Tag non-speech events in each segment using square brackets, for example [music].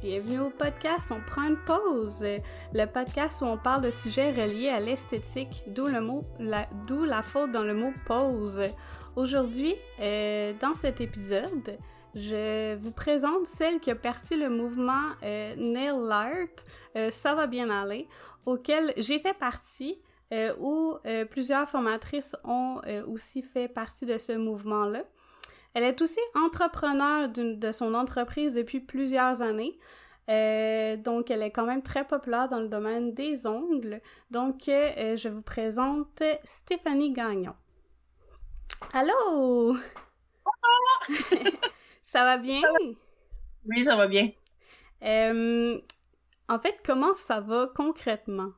Bienvenue au podcast On prend une pause, le podcast où on parle de sujets reliés à l'esthétique, d'où le mot, d'où la faute dans le mot pause. Aujourd'hui, euh, dans cet épisode, je vous présente celle qui a perçu le mouvement euh, Nail Art, euh, ça va bien aller, auquel j'ai fait partie. Où plusieurs formatrices ont aussi fait partie de ce mouvement-là. Elle est aussi entrepreneur de son entreprise depuis plusieurs années. Euh, donc, elle est quand même très populaire dans le domaine des ongles. Donc, euh, je vous présente Stéphanie Gagnon. Allô! [laughs] ça va bien? Oui, ça va bien. Euh, en fait, comment ça va concrètement?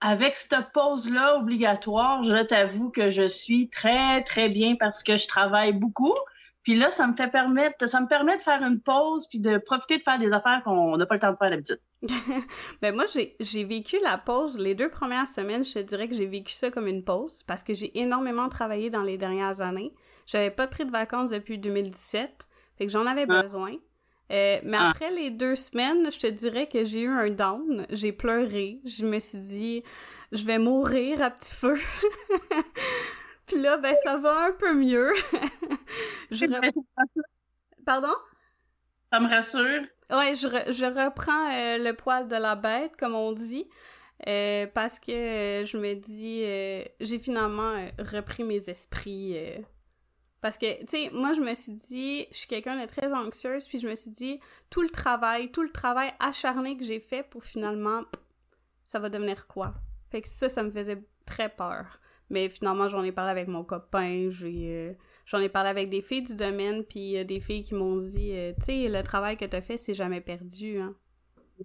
Avec cette pause-là obligatoire, je t'avoue que je suis très, très bien parce que je travaille beaucoup. Puis là, ça me fait permettre, ça me permet de faire une pause puis de profiter de faire des affaires qu'on n'a pas le temps de faire d'habitude. [laughs] ben moi, j'ai vécu la pause les deux premières semaines. Je te dirais que j'ai vécu ça comme une pause parce que j'ai énormément travaillé dans les dernières années. J'avais pas pris de vacances depuis 2017, fait que j'en avais Ah. besoin. Euh, mais Ah. après les deux semaines, je te dirais que j'ai eu un down. J'ai pleuré. Je me suis dit, je vais mourir à petit feu. [laughs] Puis là, ben ça va un peu mieux. [laughs] je Pardon? Ça me rassure. Ouais, je, re- je reprends euh, le poil de la bête, comme on dit, euh, parce que je me dis, j'ai finalement repris mes esprits. Parce que, tu sais, moi, je me suis dit, je suis quelqu'un de très anxieuse, puis je me suis dit, tout le travail, tout le travail acharné que j'ai fait pour finalement, ça va devenir quoi? Fait que ça, ça me faisait très peur. Mais finalement, j'en ai parlé avec mon copain, euh, J'en ai parlé avec des filles du domaine, puis euh, des filles qui m'ont dit, euh, tu sais, le travail que t'as fait, c'est jamais perdu, hein.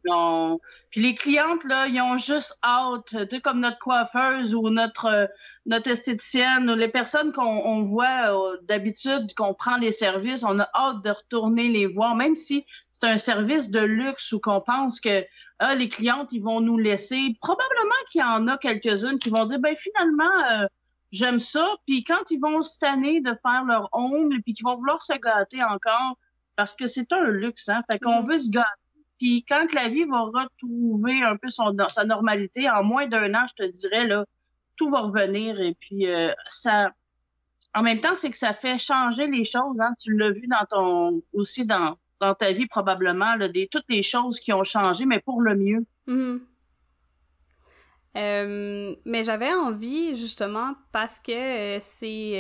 Non. Puis les clientes, là, ils ont juste hâte, tu sais, comme notre coiffeuse ou notre, euh, notre esthéticienne ou les personnes qu'on on voit euh, d'habitude, qu'on prend les services, on a hâte de retourner les voir, même si c'est un service de luxe ou qu'on pense que ah, les clientes, ils vont nous laisser. Probablement qu'il y en a quelques-unes qui vont dire, ben finalement, euh, j'aime ça. Puis quand ils vont se tanner de faire leur ongles, puis qu'ils vont vouloir se gâter encore, parce que c'est un luxe, hein. Fait qu'on Mhm. veut se gâter. Puis quand la vie va retrouver un peu sa normalité, en moins d'un an, je te dirais, là, tout va revenir. Et puis euh, ça. En même temps, c'est que ça fait changer les choses. Hein? Tu l'as vu dans ton aussi dans, ta vie probablement, là, des, toutes les choses qui ont changé, mais pour le mieux. Mhm. Euh, mais j'avais envie, justement, parce que euh, c'est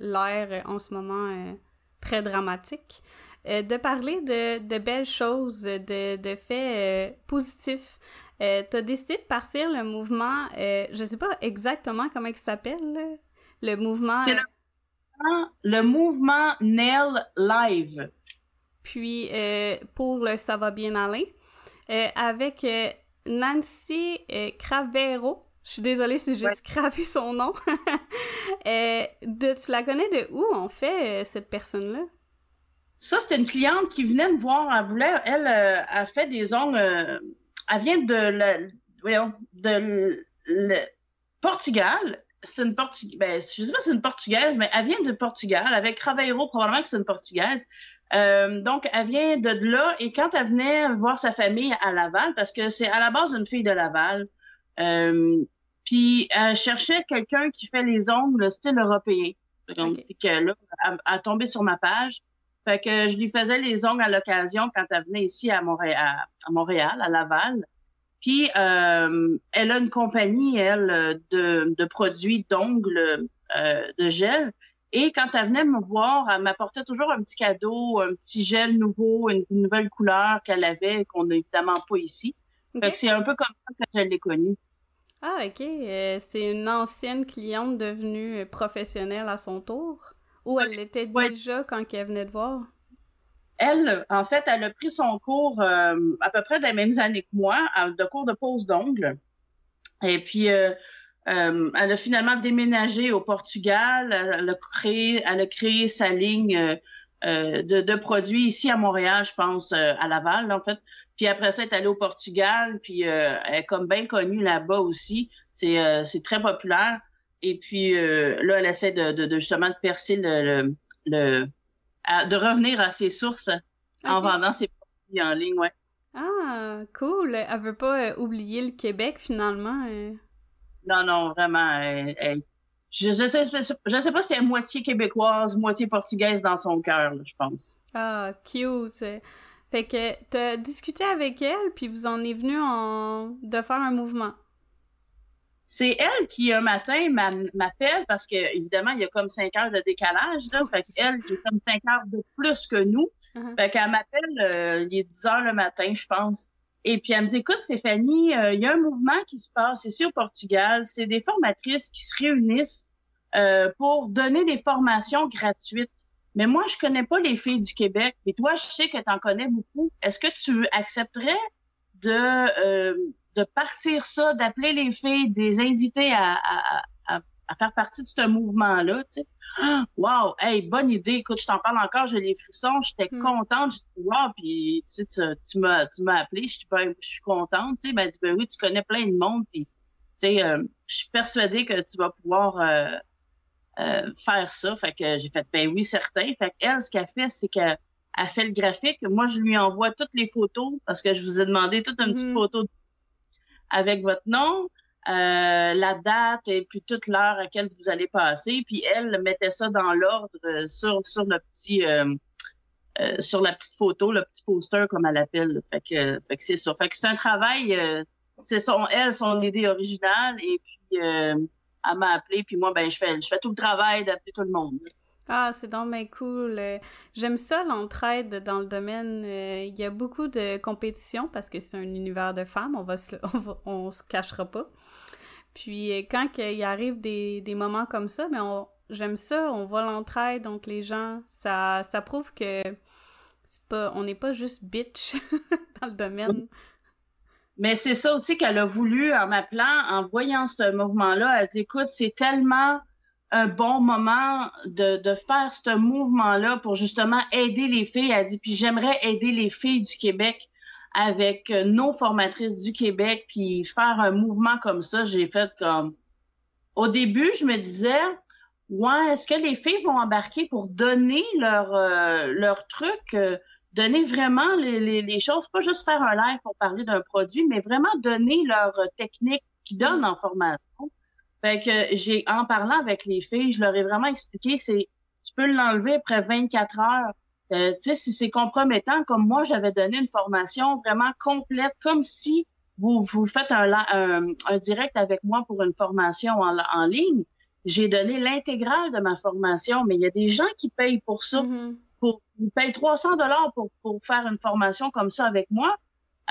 euh, euh, en ce moment très dramatique, euh, de parler de, de belles choses, de, de faits euh, positifs. Euh, T'as décidé de partir le mouvement, je sais pas exactement comment il s'appelle, le mouvement... C'est le, le mouvement Nail Live. puis pour le Ça va bien aller, avec Nancy Cravero. Je suis désolée si j'ai Ouais. scrappé son nom. [laughs] Euh, de, tu la connais de où, en fait, cette personne-là? Ça, c'était une cliente qui venait me voir. Elle voulait, elle, euh, a fait des ongles. euh, elle vient de, la, voyons, de le Portugal. C'est une Portugaise. Ben, je sais pas si c'est une Portugaise, mais elle vient de Portugal. Avec Craveiro, probablement que c'est une Portugaise. Euh, donc, elle vient de là. Et quand elle venait voir sa famille à Laval, parce que c'est à la base une fille de Laval, euh, puis elle cherchait quelqu'un qui fait les ongles style européen. Donc, que là, elle, elle a tombé sur ma page. Fait que je lui faisais les ongles à l'occasion quand elle venait ici à Montréal, à, Montréal, à Laval. Puis euh, elle a une compagnie, elle, de, de produits d'ongles euh, de gel. Et quand elle venait me voir, elle m'apportait toujours un petit cadeau, un petit gel nouveau, une, une nouvelle couleur qu'elle avait, qu'on n'a évidemment pas ici. Fait que c'est un peu comme ça que je l'ai connue. Ah, ok. Euh, c'est une ancienne cliente devenue professionnelle à son tour? Ou elle l'était Ouais. déjà quand elle venait de voir? Elle, en fait, elle a pris son cours euh, à peu près des mêmes années que moi, de cours de pose d'ongles. Et puis, euh, euh, elle a finalement déménagé au Portugal. Elle a créé, elle a créé sa ligne de, de produits ici à Montréal, je pense, à Laval, en fait. Puis après ça, elle est allée au Portugal, puis elle est comme bien connue là-bas aussi. C'est c'est très populaire. Et puis euh, là, elle essaie de, de, de justement de percer le, le, le à- de revenir à ses sources en vendant ses produits en ligne, ouais. Ah, cool. Elle veut pas euh, oublier le Québec, finalement. Euh. Non, non, vraiment. je, je, sais, je, sais, pas si elle est moitié québécoise, moitié portugaise dans son cœur, je pense. Ah, cute. Fait que t'as discuté avec elle, puis vous en est venu en... de faire un mouvement. C'est elle qui, un matin, m'appelle parce que, évidemment, il y a comme cinq heures de décalage, là. fait qu'elle, qui est comme cinq heures de plus que nous. Uh-huh. Fait qu'elle m'appelle, euh, il est 10 heures le matin, je pense. Et puis, elle me dit, écoute, Stéphanie, euh, il y a un mouvement qui se passe ici au Portugal. C'est des formatrices qui se réunissent euh, pour donner des formations gratuites. Mais moi, je connais pas les filles du Québec. Et toi, je sais que tu en connais beaucoup. Est-ce que tu accepterais de de partir ça, d'appeler les filles, des inviter à, à, à, à, faire partie de ce mouvement-là, tu sais. [gasps] Wow! Hey, bonne idée. Écoute, je t'en parle encore, j'ai les frissons, j'étais hmm. contente. Je dis, wow, puis tu, sais, tu, m'as, tu m'as appelé, je suis, ben, je suis contente, tu sais. Ben, ben oui, tu connais plein de monde, puis tu sais, euh, je suis persuadée que tu vas pouvoir euh, euh, faire ça. Fait que j'ai fait, ben oui, certain. Fait qu'elle, ce qu'elle fait, c'est qu'elle a fait le graphique. Moi, je lui envoie toutes les photos parce que je vous ai demandé toute une petite hmm. photo avec votre nom, euh, la date et puis toute l'heure à laquelle vous allez passer. Puis elle mettait ça dans l'ordre euh, sur, sur le petit euh, sur la petite photo, le petit poster comme elle l'appelle. Fait que, fait que c'est ça. Fait que c'est un travail, c'est son elle, son idée originale. Et puis elle m'a appelé, puis moi, ben je fais je fais tout le travail d'appeler tout le monde. Ah, c'est donc cool. Euh, j'aime ça, l'entraide dans le domaine. Euh, il y a beaucoup de compétition parce que c'est un univers de femmes, on va se, [laughs] on, cachera pas. Puis euh, quand il arrive des, moments comme ça, mais ben, j'aime ça, on voit l'entraide entre les gens. Ça, prouve que pas, on n'est pas juste bitch [laughs] dans le domaine. Mais c'est ça aussi qu'elle a voulu en m'appelant, en voyant ce mouvement-là. Elle dit, écoute, c'est tellement un bon moment de, de faire ce mouvement-là pour justement aider les filles. Elle dit, puis j'aimerais aider les filles du Québec avec euh, nos formatrices du Québec, puis faire un mouvement comme ça. J'ai fait comme... Au début, je me disais, ouais, est-ce que les filles vont embarquer pour donner leur, euh, leur truc, euh, donner vraiment les, les, les, choses, pas juste faire un live pour parler d'un produit, mais vraiment donner leur technique qui donne en formation? Fait que j'ai, en parlant avec les filles, je leur ai vraiment expliqué, c'est, tu peux l'enlever après 24 heures. Euh, tu sais, si c'est compromettant, comme moi, j'avais donné une formation vraiment complète, comme si vous, vous faites un, un, direct avec moi pour une formation en, en ligne. J'ai donné l'intégrale de ma formation, mais il y a des gens qui payent pour ça. Mm-hmm. Pour, ils payent 300 dollars pour, pour faire une formation comme ça avec moi.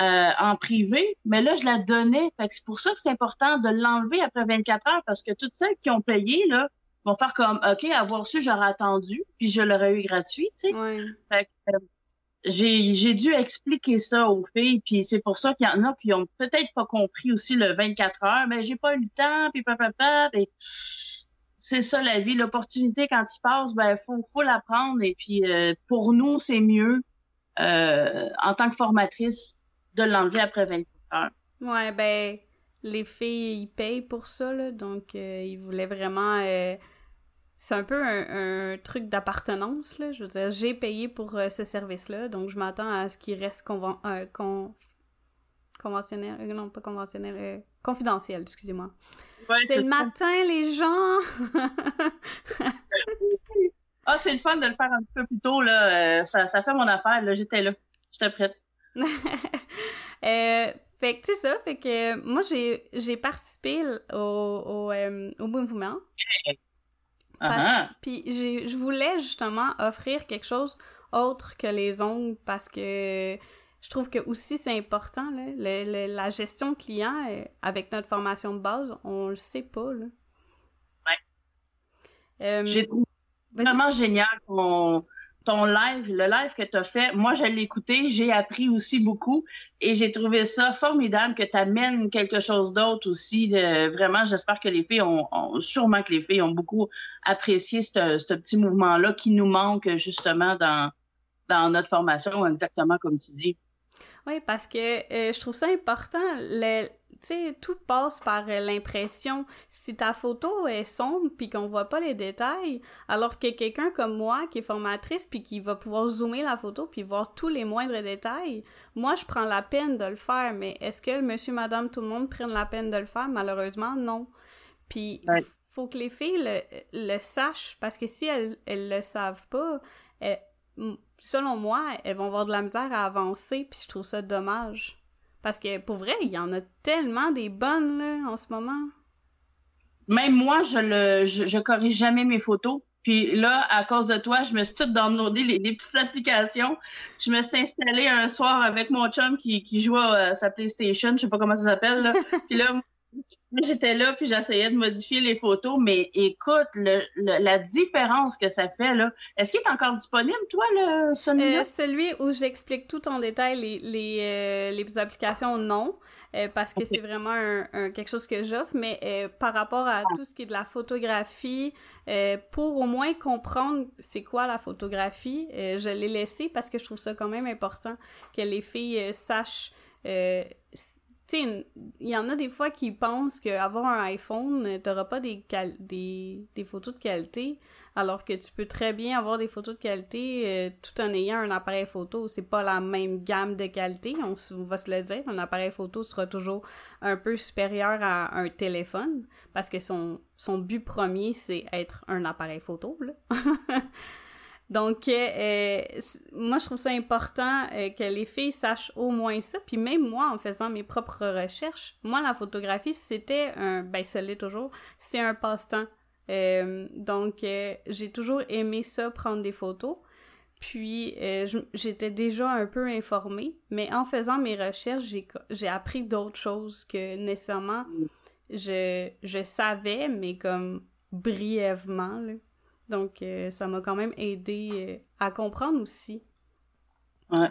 Euh, en privé, mais là, je la donnais. C'est pour ça que c'est important de l'enlever après 24 heures parce que toutes celles qui ont payé, là, vont faire comme, OK, avoir su, j'aurais attendu, puis je l'aurais eu gratuit, tu sais. Ouais. Fait que, euh, j'ai, dû expliquer ça aux filles, puis c'est pour ça qu'il y en a qui ont peut-être pas compris aussi le 24 heures, mais j'ai pas eu le temps, puis papa, et c'est ça la vie, l'opportunité quand il passe, ben faut faut la prendre et puis euh, pour nous c'est mieux en tant que formatrice de l'enlever après 24 heures. Ouais, ben, les filles, ils payent pour ça, là, donc euh, ils voulaient vraiment... Euh, c'est un peu un, truc d'appartenance, là, je veux dire, j'ai payé pour euh, ce service-là, donc je m'attends à ce qu'il reste conven conventionnel, non, pas conventionnel, confidentiel, excusez-moi. c'est le matin, les gens! [laughs] ah, c'est le fun de le faire un peu plus tôt, là, ça, ça fait mon affaire, là, j'étais là, j'étais prête. [laughs] Euh, fait que, tu ça, fait que moi, j'ai, participé au, au, euh, au mouvement. Uh-huh. Puis je voulais justement offrir quelque chose autre que les ongles parce que je trouve que aussi c'est important, là, le, la gestion client euh, avec notre formation de base, on le sait pas. Là. Ouais. J'ai trouvé vraiment génial qu'on ton live, le live que tu as fait, moi, je l'ai écouté, j'ai appris aussi beaucoup et j'ai trouvé ça formidable que tu amènes quelque chose d'autre aussi. vraiment, j'espère que les filles ont, sûrement que les filles ont beaucoup apprécié ce petit mouvement-là qui nous manque justement dans, dans notre formation, exactement comme tu dis. Oui, parce que euh, je trouve ça important. Sais, tout passe par euh, l'impression. Si ta photo est sombre puis qu'on voit pas les détails, alors que quelqu'un comme moi qui est formatrice puis qui va pouvoir zoomer la photo puis voir tous les moindres détails, moi je prends la peine de le faire, mais est-ce que monsieur, madame, tout le monde prenne la peine de le faire? Malheureusement, non. Puis faut que les filles le, le, sachent parce que si elles, elles le savent pas, selon moi, elles vont avoir de la misère à avancer puis je trouve ça dommage. Parce que pour vrai, il y en a tellement des bonnes là, en ce moment. Même moi, je le je, corrige jamais mes photos. Puis là, à cause de toi, je me suis toute downloadé les, les, petites applications. Je me suis installée un soir avec mon chum qui, qui jouait à sa PlayStation, je sais pas comment ça s'appelle. [laughs] Puis là, J'étais là, puis j'essayais de modifier les photos, mais écoute, le, la différence que ça fait, là. Est-ce qu'il est encore disponible, toi, le celui euh, celui où j'explique tout en détail les, les, euh, les applications, non, euh, parce que c'est vraiment un, quelque chose que j'offre, mais par rapport à tout ce qui est de la photographie, pour au moins comprendre c'est quoi la photographie, je l'ai laissé parce que je trouve ça quand même important que les filles sachent il y en a des fois qui pensent qu'avoir un iPhone, euh, t'auras pas des, des, photos de qualité, alors que tu peux très bien avoir des photos de qualité euh, tout en ayant un appareil photo. C'est pas la même gamme de qualité, on, va se le dire. Un appareil photo sera toujours un peu supérieur à un téléphone, parce que son, son but premier, c'est être un appareil photo. [laughs] Donc, euh, euh, moi, je trouve ça important euh, que les filles sachent au moins ça. Puis même moi, en faisant mes propres recherches, moi, la photographie, c'était un... Ben, ça l'est toujours. C'est un passe-temps. donc, j'ai toujours aimé ça, prendre des photos. Puis, j'étais déjà un peu informée. Mais en faisant mes recherches, j'ai appris d'autres choses que nécessairement je, je savais, mais comme brièvement, là. Donc, euh, ça m'a quand même aidé euh, à comprendre aussi.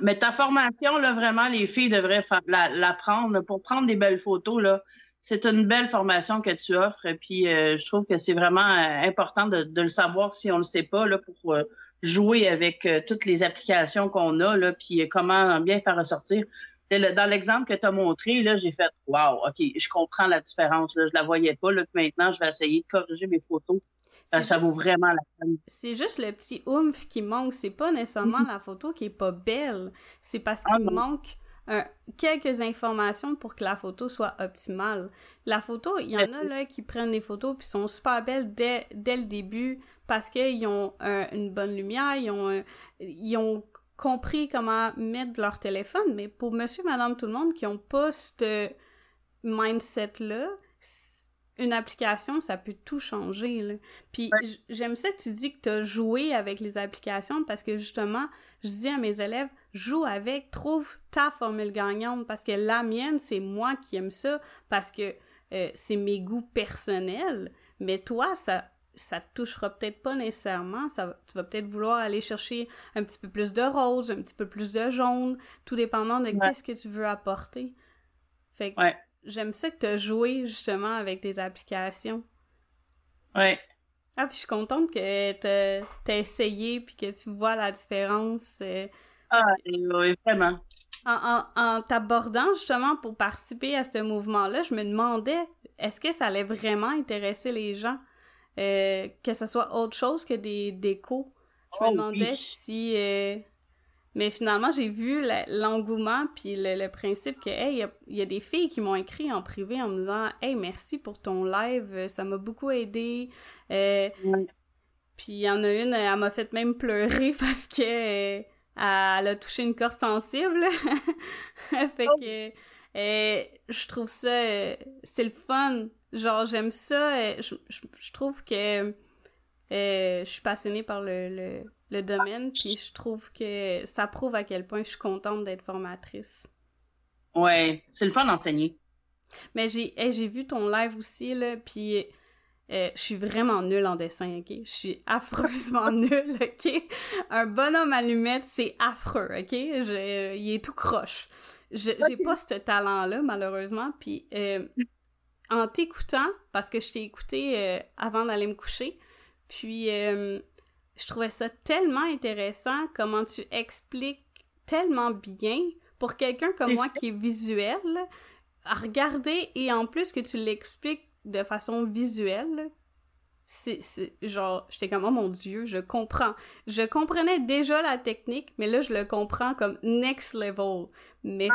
mais ta formation, là, vraiment, les filles devraient la, prendre pour prendre des belles photos. Là, c'est une belle formation que tu offres. Et puis, euh, je trouve que c'est vraiment important de, le savoir si on ne le sait pas, là, pour jouer avec toutes les applications qu'on a, là, puis comment bien faire ressortir. Dans l'exemple que tu as montré, là, j'ai fait Wow, OK, je comprends la différence. Là, je la voyais pas. Là, maintenant, je vais essayer de corriger mes photos ça, vaut vraiment la peine. C'est juste le petit oomph qui manque. C'est pas nécessairement la photo qui est pas belle. C'est parce qu'il ah manque quelques informations pour que la photo soit optimale. La photo, il y en a là qui prennent des photos puis sont super belles dès, dès le début parce qu'ils ont une bonne lumière, ils ont, ils ont compris comment mettre leur téléphone. Mais pour monsieur, madame, tout le monde qui ont pas ce mindset-là, une application, ça peut tout changer. Là. Puis j'aime ça que tu dis que tu as joué avec les applications parce que justement, je dis à mes élèves, joue avec, trouve ta formule gagnante parce que la mienne, c'est moi qui aime ça parce que euh, c'est mes goûts personnels. Mais toi, ça ça te touchera peut-être pas nécessairement. Ça, tu vas peut-être vouloir aller chercher un petit peu plus de rose, un petit peu plus de jaune, tout dépendant de qu'est-ce que tu veux apporter. Fait que, j'aime ça que tu as joué justement avec des applications. Ouais. Ah, puis je suis contente que tu as essayé puis que tu vois la différence. Euh, ah, oui, vraiment. En, en, t'abordant justement pour participer à ce mouvement-là, je me demandais est-ce que ça allait vraiment intéresser les gens, euh, que ce soit autre chose que des décos? Je me oh, demandais si euh, mais finalement, j'ai vu l'engouement puis le, principe que, hey, il y, a des filles qui m'ont écrit en privé en me disant, hey, merci pour ton live, ça m'a beaucoup aidé. Euh, puis il y en a une, elle m'a fait même pleurer [laughs] parce que euh, elle a touché une corde sensible. [laughs] fait que euh, je trouve ça, c'est le fun. Genre, j'aime ça. Je, je, trouve que je suis passionnée par le le domaine, puis je trouve que ça prouve à quel point je suis contente d'être formatrice. Ouais, c'est le fun d'enseigner. Mais j'ai j'ai vu ton live aussi, là, puis euh, je suis vraiment nulle en dessin, OK? Je suis affreusement [laughs] nulle, OK? Un bonhomme allumette, c'est affreux, OK? Je, il est tout croche. J'ai pas ce talent-là, malheureusement, puis euh, en t'écoutant, parce que je t'ai écouté euh, avant d'aller me coucher, puis je trouvais ça tellement intéressant comment tu expliques tellement bien pour quelqu'un comme moi qui est visuel. à regarder et en plus que tu l'expliques de façon visuelle, c'est genre, j'étais comme, oh mon dieu, je comprends. Je comprenais déjà la technique, mais là, je le comprends comme next level. Mais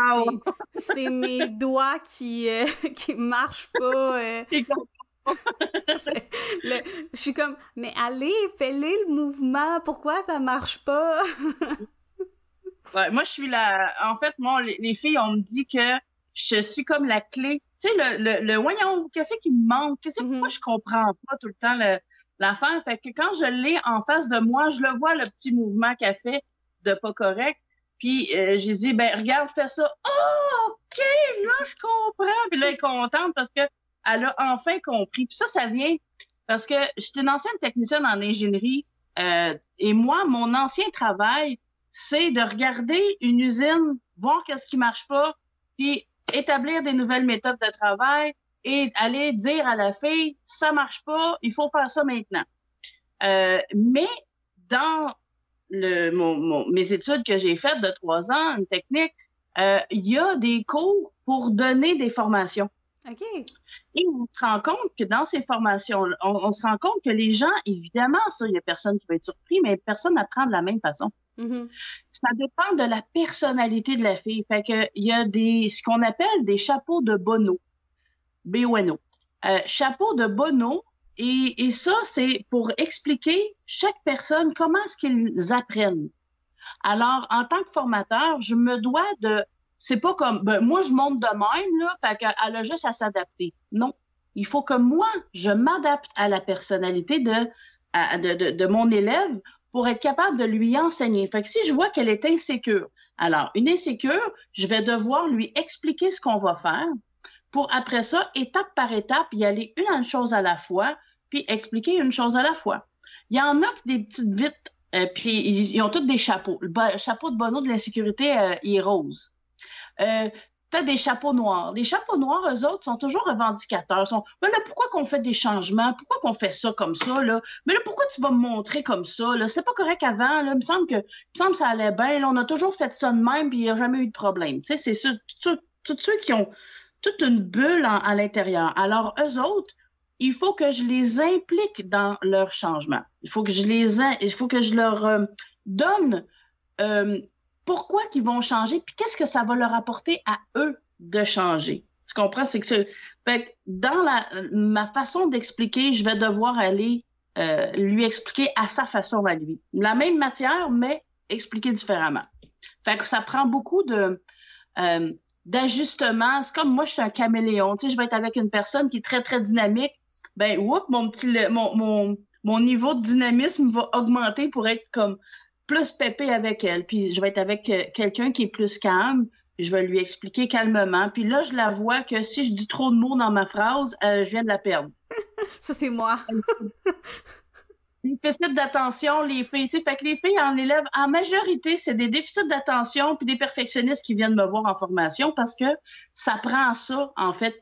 c'est mes doigts qui, euh, [laughs] qui marchent pas. Euh. [laughs] [laughs] je suis comme, mais allez, fais-le le mouvement, pourquoi ça marche pas? [laughs] ouais, moi, je suis la. En fait, moi, les, filles, on me dit que je suis comme la clé. Tu sais, le, le, voyons, qu'est-ce qui me manque? Qu'est-ce que moi, mm-hmm. je comprends pas tout le temps l'affaire? Fait que quand je l'ai en face de moi, je le vois, le petit mouvement qu'elle fait de pas correct. Puis euh, j'ai dit, ben regarde, fais ça. Oh, OK, là, je comprends. Puis là, elle est contente parce que elle a enfin compris. Puis ça, ça vient parce que j'étais une ancienne technicienne en ingénierie euh, et moi, mon ancien travail, c'est de regarder une usine, voir qu'est-ce qui marche pas, puis établir des nouvelles méthodes de travail et aller dire à la fille, ça marche pas, il faut faire ça maintenant. Euh, mais dans le, mon, mes études que j'ai faites de trois ans, une technique, euh, il y a des cours pour donner des formations. OK. Et on se rend compte que dans ces formations, on, se rend compte que les gens, évidemment, ça, il y a personne qui va être surpris, mais personne n'apprend de la même façon. Mm-hmm. Ça dépend de la personnalité de la fille. Fait que il y a des, ce qu'on appelle des chapeaux de Bono. B-O-N-O. Euh, chapeau de Bono. Et, et ça, c'est pour expliquer chaque personne comment est-ce qu'ils apprennent. Alors, en tant que formateur, je me dois de c'est pas comme, ben, moi, je monte de même, là, fait qu'elle a juste à s'adapter. Non. Il faut que moi, je m'adapte à la personnalité de, de, de, mon élève pour être capable de lui enseigner. Fait que si je vois qu'elle est insécure, alors, une insécure, je vais devoir lui expliquer ce qu'on va faire pour, après ça, étape par étape, y aller une chose à la fois, puis expliquer une chose à la fois. Il y en a que des petites vites, euh, puis ils, ont tous des chapeaux. Le chapeau de Bono de l'insécurité, euh, il est rose. Euh, tu as des chapeaux noirs. Les chapeaux noirs, eux autres, sont toujours revendicateurs. Mais là, pourquoi qu'on fait des changements? Pourquoi qu'on fait ça comme ça? Là? Mais là, pourquoi tu vas me montrer comme ça? Là? C'était pas correct avant. Là. Il me semble que, il me semble que ça allait bien. Là, on a toujours fait ça de même, puis il n'y a jamais eu de problème. Tu sais, c'est tous ceux qui ont toute une bulle à l'intérieur. Alors, eux autres, il faut que je les implique dans leur changement. Il faut que je les, il faut que je leur euh, donne euh, pourquoi qu'ils vont changer, puis qu'est-ce que ça va leur apporter à eux de changer? Tu comprends? C'est que, dans la, ma façon d'expliquer, je vais devoir aller euh, lui expliquer à sa façon à lui. La même matière, mais expliquer différemment. Fait que ça prend beaucoup euh, d'ajustements. C'est comme moi, je suis un caméléon. Tu sais, je vais être avec une personne qui est très, très dynamique. Ben, oups, mon niveau de dynamisme va augmenter pour être comme plus pépé avec elle. Puis je vais être avec euh, quelqu'un qui est plus calme. Je vais lui expliquer calmement. Puis là, je la vois que si je dis trop de mots dans ma phrase, euh, je viens de la perdre. [laughs] Ça, c'est moi. déficit d'attention, les filles. Tu sais, fait que les filles en élève, en majorité, c'est des déficits d'attention puis des perfectionnistes qui viennent me voir en formation parce que ça prend ça, en fait,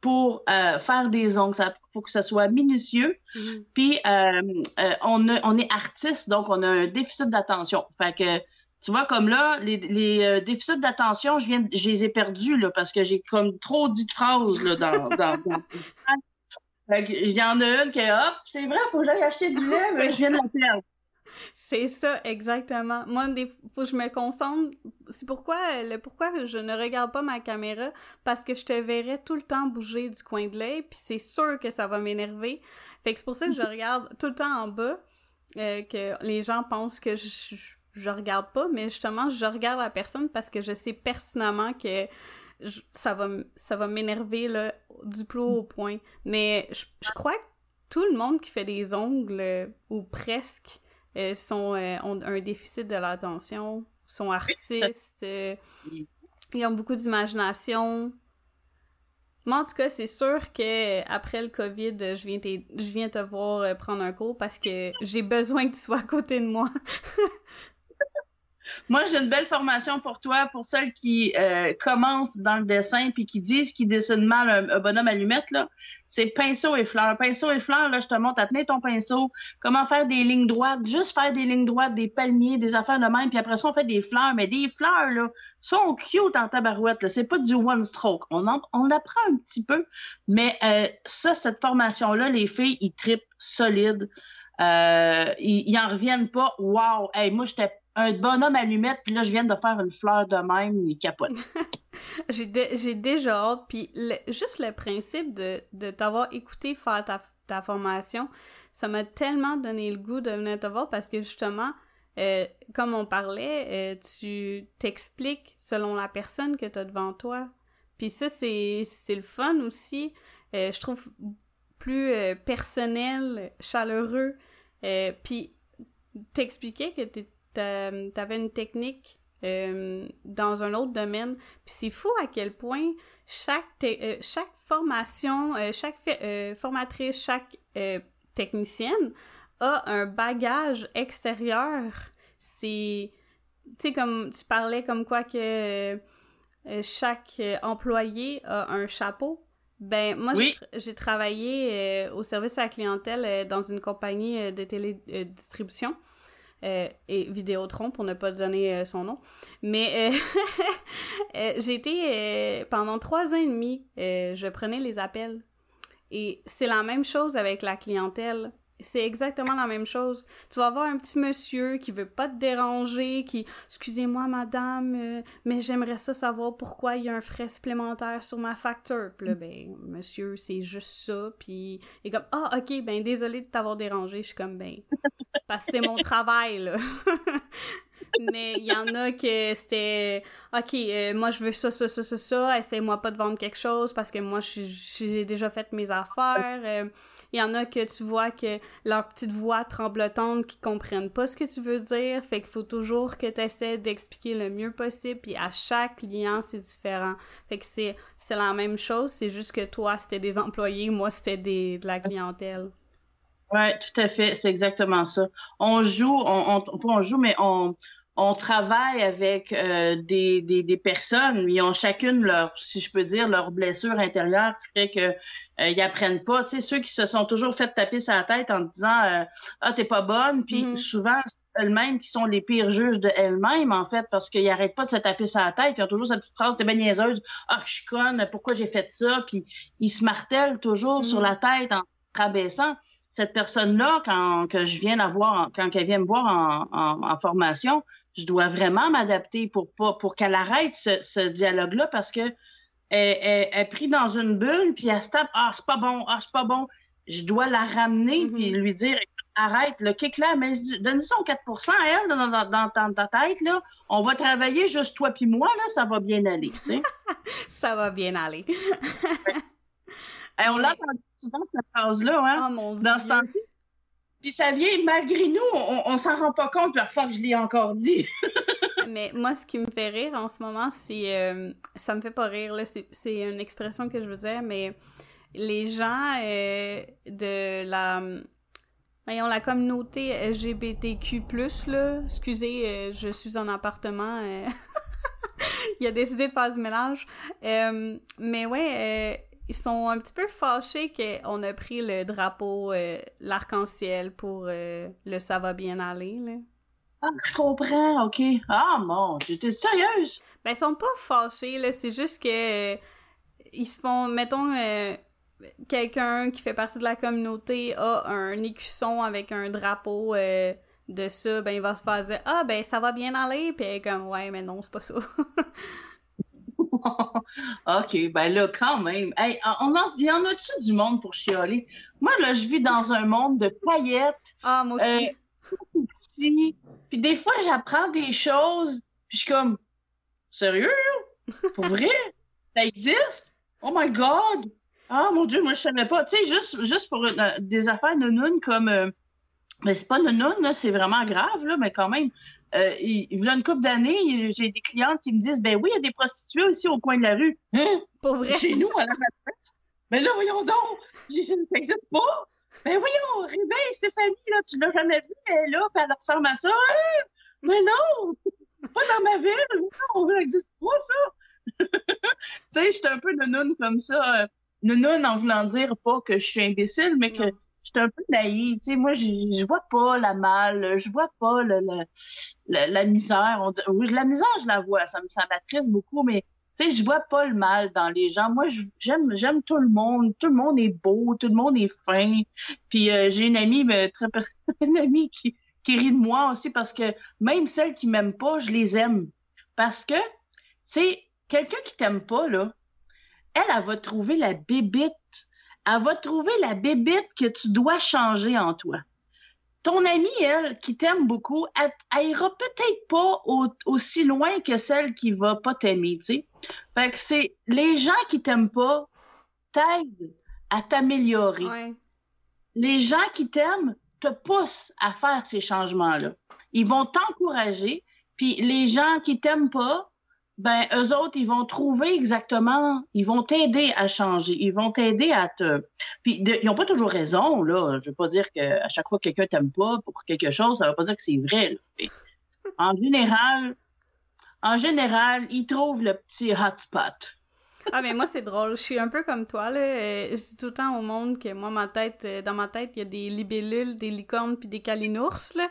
pour euh, faire des ongles. Il faut que ça soit minutieux. Mm-hmm. Puis, euh, euh, on, on est artiste, donc on a un déficit d'attention. Fait que, tu vois, comme là, les, les déficits d'attention, je viens, je les ai perdus, là, parce que j'ai comme trop dit de phrases, là, dans... dans, Fait que, il y en a une qui est, hop, c'est vrai, faut que j'aille acheter du lait, [laughs] mais je viens de la perdre. C'est ça, exactement. Moi, il faut que je me concentre. C'est pourquoi, le pourquoi je ne regarde pas ma caméra, parce que je te verrais tout le temps bouger du coin de l'œil, puis c'est sûr que ça va m'énerver. Fait que c'est pour ça que je [laughs] regarde tout le temps en bas, euh, que les gens pensent que je, je, regarde pas, mais justement, je regarde la personne parce que je sais pertinemment que ça va, ça va m'énerver, là, du plus haut point. Mais je, je crois que tout le monde qui fait des ongles, ou presque, euh, sont, euh, ont un déficit de l'attention, sont artistes, euh, ils ont beaucoup d'imagination. Moi, en tout cas, c'est sûr que après le COVID, je viens, je viens te voir prendre un cours parce que j'ai besoin que tu sois à côté de moi. [laughs] Moi, j'ai une belle formation pour toi, pour celles qui euh, commencent dans le dessin puis qui disent qu'ils dessinent mal un, bonhomme allumette. Là. C'est pinceau et fleurs. Pinceau et fleurs, là, je te montre à tenir ton pinceau, comment faire des lignes droites, juste faire des lignes droites, des palmiers, des affaires de même, puis après ça, on fait des fleurs. Mais des fleurs, là, sont cute en tabarouette. C'est pas du one stroke. On, on apprend un petit peu, mais euh, ça, cette formation-là, les filles, ils tripent solide. Euh, ils, en reviennent pas. Wow! Hey, moi, j'étais un bonhomme allumette, puis là, je viens de faire une fleur de même, il capote. [laughs] j'ai, déjà hâte, puis juste le principe de, de t'avoir écouté faire ta, ta formation, ça m'a tellement donné le goût de venir te voir parce que justement, euh, comme on parlait, euh, tu t'expliques selon la personne que tu as devant toi. Puis ça, c'est, le fun aussi. Euh, je trouve plus personnel, chaleureux. puis t'expliquais que tu avais une technique dans un autre domaine. Puis c'est fou à quel point chaque, chaque formation, chaque formatrice, chaque technicienne a un bagage extérieur. C'est, tu sais, comme tu parlais comme quoi que euh, chaque employé a un chapeau. Ben, moi, j'ai travaillé euh, au service à la clientèle euh, dans une compagnie de télédistribution. Et Vidéotron, pour ne pas donner son nom. Mais [laughs] j'ai été, pendant trois ans et demi, je prenais les appels. Et c'est la même chose avec la clientèle c'est exactement la même chose. Tu vas avoir un petit monsieur qui veut pas te déranger, qui excusez-moi madame, euh, mais j'aimerais ça savoir pourquoi il y a un frais supplémentaire sur ma facture. Puis là, ben monsieur, c'est juste ça. Puis et comme ah ok ben désolé de t'avoir dérangé. Je suis comme ben c'est parce mon travail [laughs] mais il y en a que c'était OK, euh, moi je veux ça, ça, ça, ça, ça, essaie-moi pas de vendre quelque chose parce que moi j'ai déjà fait mes affaires. Euh, il y en a que tu vois que leur petite voix tremblotante qui comprennent pas ce que tu veux dire. Fait qu'il faut toujours que tu essaies d'expliquer le mieux possible. Puis à chaque client, c'est différent. Fait que c'est, la même chose. C'est juste que toi, c'était des employés. Moi, c'était des, de la clientèle. Oui, tout à fait. C'est exactement ça. On joue, on, on joue, mais on, on travaille avec euh, des, des, des, personnes, ils ont chacune leur, si je peux dire, leur blessure intérieure qui fait que euh, ils apprennent pas. Tu sais, ceux qui se sont toujours fait taper sa la tête en disant euh, Ah, t'es pas bonne, puis mm-hmm. souvent c'est elles-mêmes qui sont les pires juges de elles-mêmes, en fait, parce qu'ils n'arrêtent pas de se taper sa la tête. Ils ont toujours cette petite phrase, t'es bien niaiseuse, ah, je suis conne, pourquoi j'ai fait ça? Puis ils se martèlent toujours sur la mm-hmm. tête en rabaissant cette personne-là, quand que je viens voir, quand elle vient me voir en, en, en formation, je dois vraiment m'adapter pour pas pour qu'elle arrête ce, ce dialogue-là parce que elle, elle, est prise dans une bulle puis elle se tape ah c'est pas bon ah c'est pas bon. Je dois la ramener mm-hmm. puis lui dire arrête le kick là mais donne son 4% à elle dans, dans, dans, ta tête là. On va travailler juste toi puis moi là ça va bien aller [laughs] ça va bien aller on l'a entendu souvent cette phrase là hein oh, mon dans ce temps puis ça vient malgré nous, on, on s'en rend pas compte parfois que je l'ai encore dit. [laughs] Mais moi, ce qui me fait rire en ce moment, c'est. Euh, ça me fait pas rire, là. C'est une expression que je veux dire, mais les gens euh, de la. Voyons, la communauté LGBTQ, là. Excusez, euh, je suis en appartement. [laughs] Il a décidé de faire du mélange. mais ouais ils sont un petit peu fâchés qu'on a pris le drapeau, euh, l'arc-en-ciel pour euh, le ça va bien aller, là. Ah, je comprends, ok. Ah, mon, j'étais sérieuse? Ben, ils sont pas fâchés, là, c'est juste que ils se font, mettons, euh, quelqu'un qui fait partie de la communauté a un écusson avec un drapeau de ça, ben, il va se faire dire, ah, ben, ça va bien aller, puis comme, ouais, mais non, c'est pas ça. [laughs] [laughs] OK, ben là, quand même. Hey, on il y en a-tu du monde pour chialer? Moi, là, je vis dans un monde de paillettes. Ah, moi aussi. Euh, puis des fois, j'apprends des choses, puis je suis comme, sérieux? Pour vrai? [laughs] Ça existe? Oh my God! Ah, mon Dieu, moi, je savais pas. Tu sais, juste, juste pour euh, des affaires non comme... Euh, mais c'est pas non là, c'est vraiment grave, là, mais quand même. Euh, il, y a une couple d'années, j'ai des clientes qui me disent Ben oui, il y a des prostituées aussi au coin de la rue. Hein? Pour vrai? Chez nous, à la matrice. Mais là, voyons donc, j'ai ça n'existe pas? Ben voyons, réveille Stéphanie, là, tu l'as jamais vue, elle est là, puis elle ressemble à ça. Hein? Mais non! Pas dans ma ville! On n'existe pas, ça! [laughs] tu sais, j'étais un peu nounoun comme ça. Nounoun en voulant dire pas que je suis imbécile, mais que j'étais un peu naïve. Tu sais, moi, je, je vois pas la mal, je vois pas le, la misère. On la misère, je la vois, ça, ça m'attriste beaucoup, mais tu sais, je vois pas le mal dans les gens. Moi, j'aime, j'aime tout le monde. Tout le monde est beau, tout le monde est fin. Puis euh, j'ai une amie, mais très [laughs] une amie qui, qui rit de moi aussi parce que même celles qui m'aiment pas, je les aime. Parce que, c'est quelqu'un qui t'aime pas, là, elle, elle va trouver la bébite. Elle va trouver la bébite que tu dois changer en toi. Ton amie, elle, qui t'aime beaucoup, elle, elle ira peut-être pas aussi loin que celle qui va pas t'aimer, tu sais. Fait que c'est les gens qui t'aiment pas t'aident à t'améliorer. Les gens qui t'aiment te poussent à faire ces changements-là. Ils vont t'encourager, puis les gens qui t'aiment pas, ben eux autres, ils vont trouver exactement, ils vont t'aider à changer, ils vont t'aider à te. Puis ils n'ont pas toujours raison là. Je veux pas dire que à chaque fois que quelqu'un t'aime pas pour quelque chose, ça veut pas dire que c'est vrai. En général, en général, ils trouvent le petit hotspot. ah mais moi c'est drôle, je suis un peu comme toi là, je dis tout le temps au monde que moi ma tête euh, dans ma tête, il y a des libellules, des licornes puis des calinours là.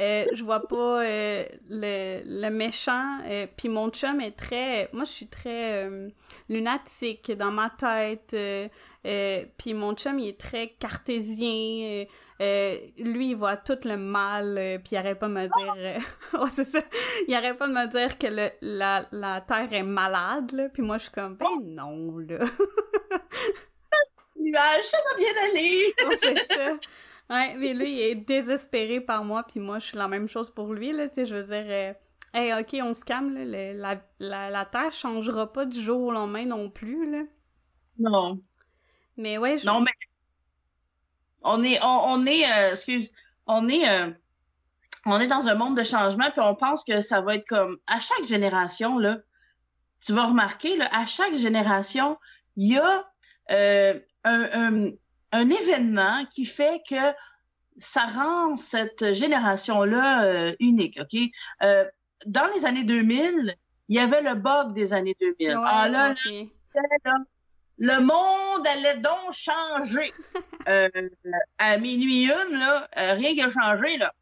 Euh, je vois pas euh, le, le, méchant. Euh, puis mon chum est très... Moi, je suis très lunatique dans ma tête. puis mon chum, il est très cartésien. lui, il voit tout le mal. puis il arrête pas de me dire... [laughs] oh, c'est ça. Il arrête pas de me dire que le, la, la Terre est malade. Puis moi, je suis comme, ben non, là. [laughs] ça va bien aller. [laughs] oh, c'est ça. Ouais, mais lui, il est désespéré par moi, puis moi, je suis la même chose pour lui, là, tu sais, je veux dire... Euh, hey, OK, on se calme, là, la, la, la, Terre changera pas du jour au lendemain non plus, là. Non. Mais ouais, je... Non, mais... On est... On, est... Euh, excuse... On est... Euh, on est dans un monde de changement, puis on pense que ça va être comme... À chaque génération, là, tu vas remarquer, là, à chaque génération, il y a un, un un événement qui fait que ça rend cette génération-là euh, unique, OK? Euh, dans les années 2000, il y avait le bug des années 2000. ah là, le monde allait donc changer. [laughs] Euh, à minuit une, là, rien qui a changé, là.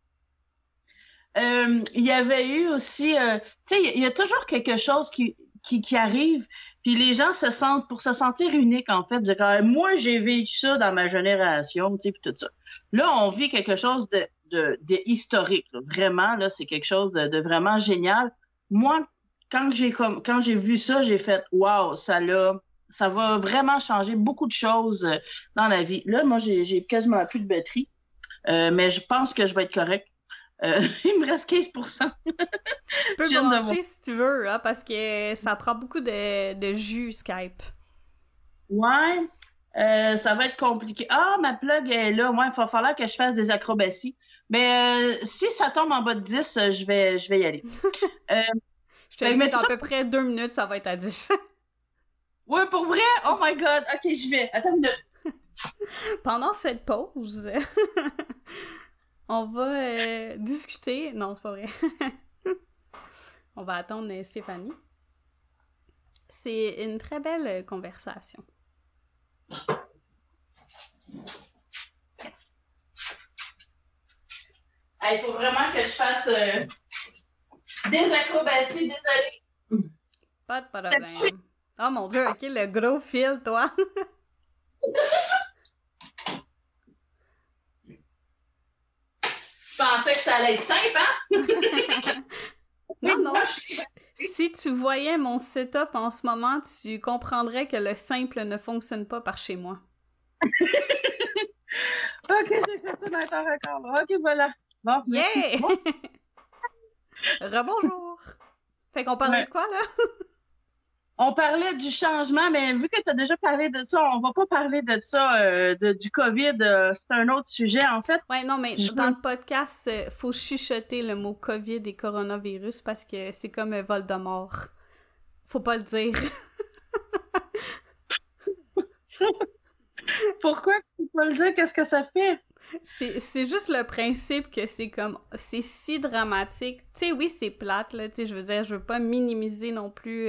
il y avait eu aussi, tu sais, il y a toujours quelque chose qui, qui, qui arrive, puis les gens se sentent, pour se sentir unique, en fait, dire ah, moi, j'ai vécu ça dans ma génération, tu sais, puis tout ça. Là, on vit quelque chose de, de, de historique, vraiment, là, c'est quelque chose de, de, vraiment génial. Moi, quand j'ai comme quand j'ai vu ça, j'ai fait waouh, ça l'a ça va vraiment changer beaucoup de choses euh, dans la vie. Là, moi, j'ai quasiment plus de batterie, euh, mais je pense que je vais être correct. Euh, [laughs] il me reste 15 Tu peux [laughs] brancher si tu veux, hein, parce que ça prend beaucoup de, de jus Skype. Ouais, euh, ça va être compliqué. Ah, ma plug est là. Ouais, il va falloir que je fasse des acrobaties. Mais euh, si ça tombe en bas de 10, je vais, je vais y aller. [laughs] je te ben, dis, dans à peu près deux minutes, ça va être à 10. ouais, pour vrai? Oh my god. Ok, je vais. Attends une minute. Pendant cette pause... On va euh, [laughs] discuter. Non, c'est pas vrai. [laughs] On va attendre euh, Stéphanie. C'est une très belle euh, conversation. Il faut vraiment que je fasse des acrobaties, désolé. Pas de problème. Oh mon dieu, ok, le gros fil, toi. [laughs] Je pensais que ça allait être simple, hein? [laughs] non, non. Si tu voyais mon setup en ce moment, tu comprendrais que le simple ne fonctionne pas par chez moi. [laughs] ok, j'ai fait ça dans ton record. Ok, voilà. Bon, yeah! [laughs] Rebonjour! Fait qu'on parlait de quoi, là? On parlait du changement, mais vu que tu as déjà parlé de ça, on va pas parler de ça, euh, de, du COVID. Euh, c'est un autre sujet, en fait. Oui, non, mais dans le podcast, il euh, faut chuchoter le mot COVID et coronavirus parce que c'est comme un vol de mort. Faut pas le dire. [laughs] Pourquoi faut pas le dire? Qu'est-ce que ça fait? C'est juste le principe que c'est comme c'est si dramatique. Tu sais, oui, c'est plate, là. Tu sais, je veux dire, je veux pas minimiser non plus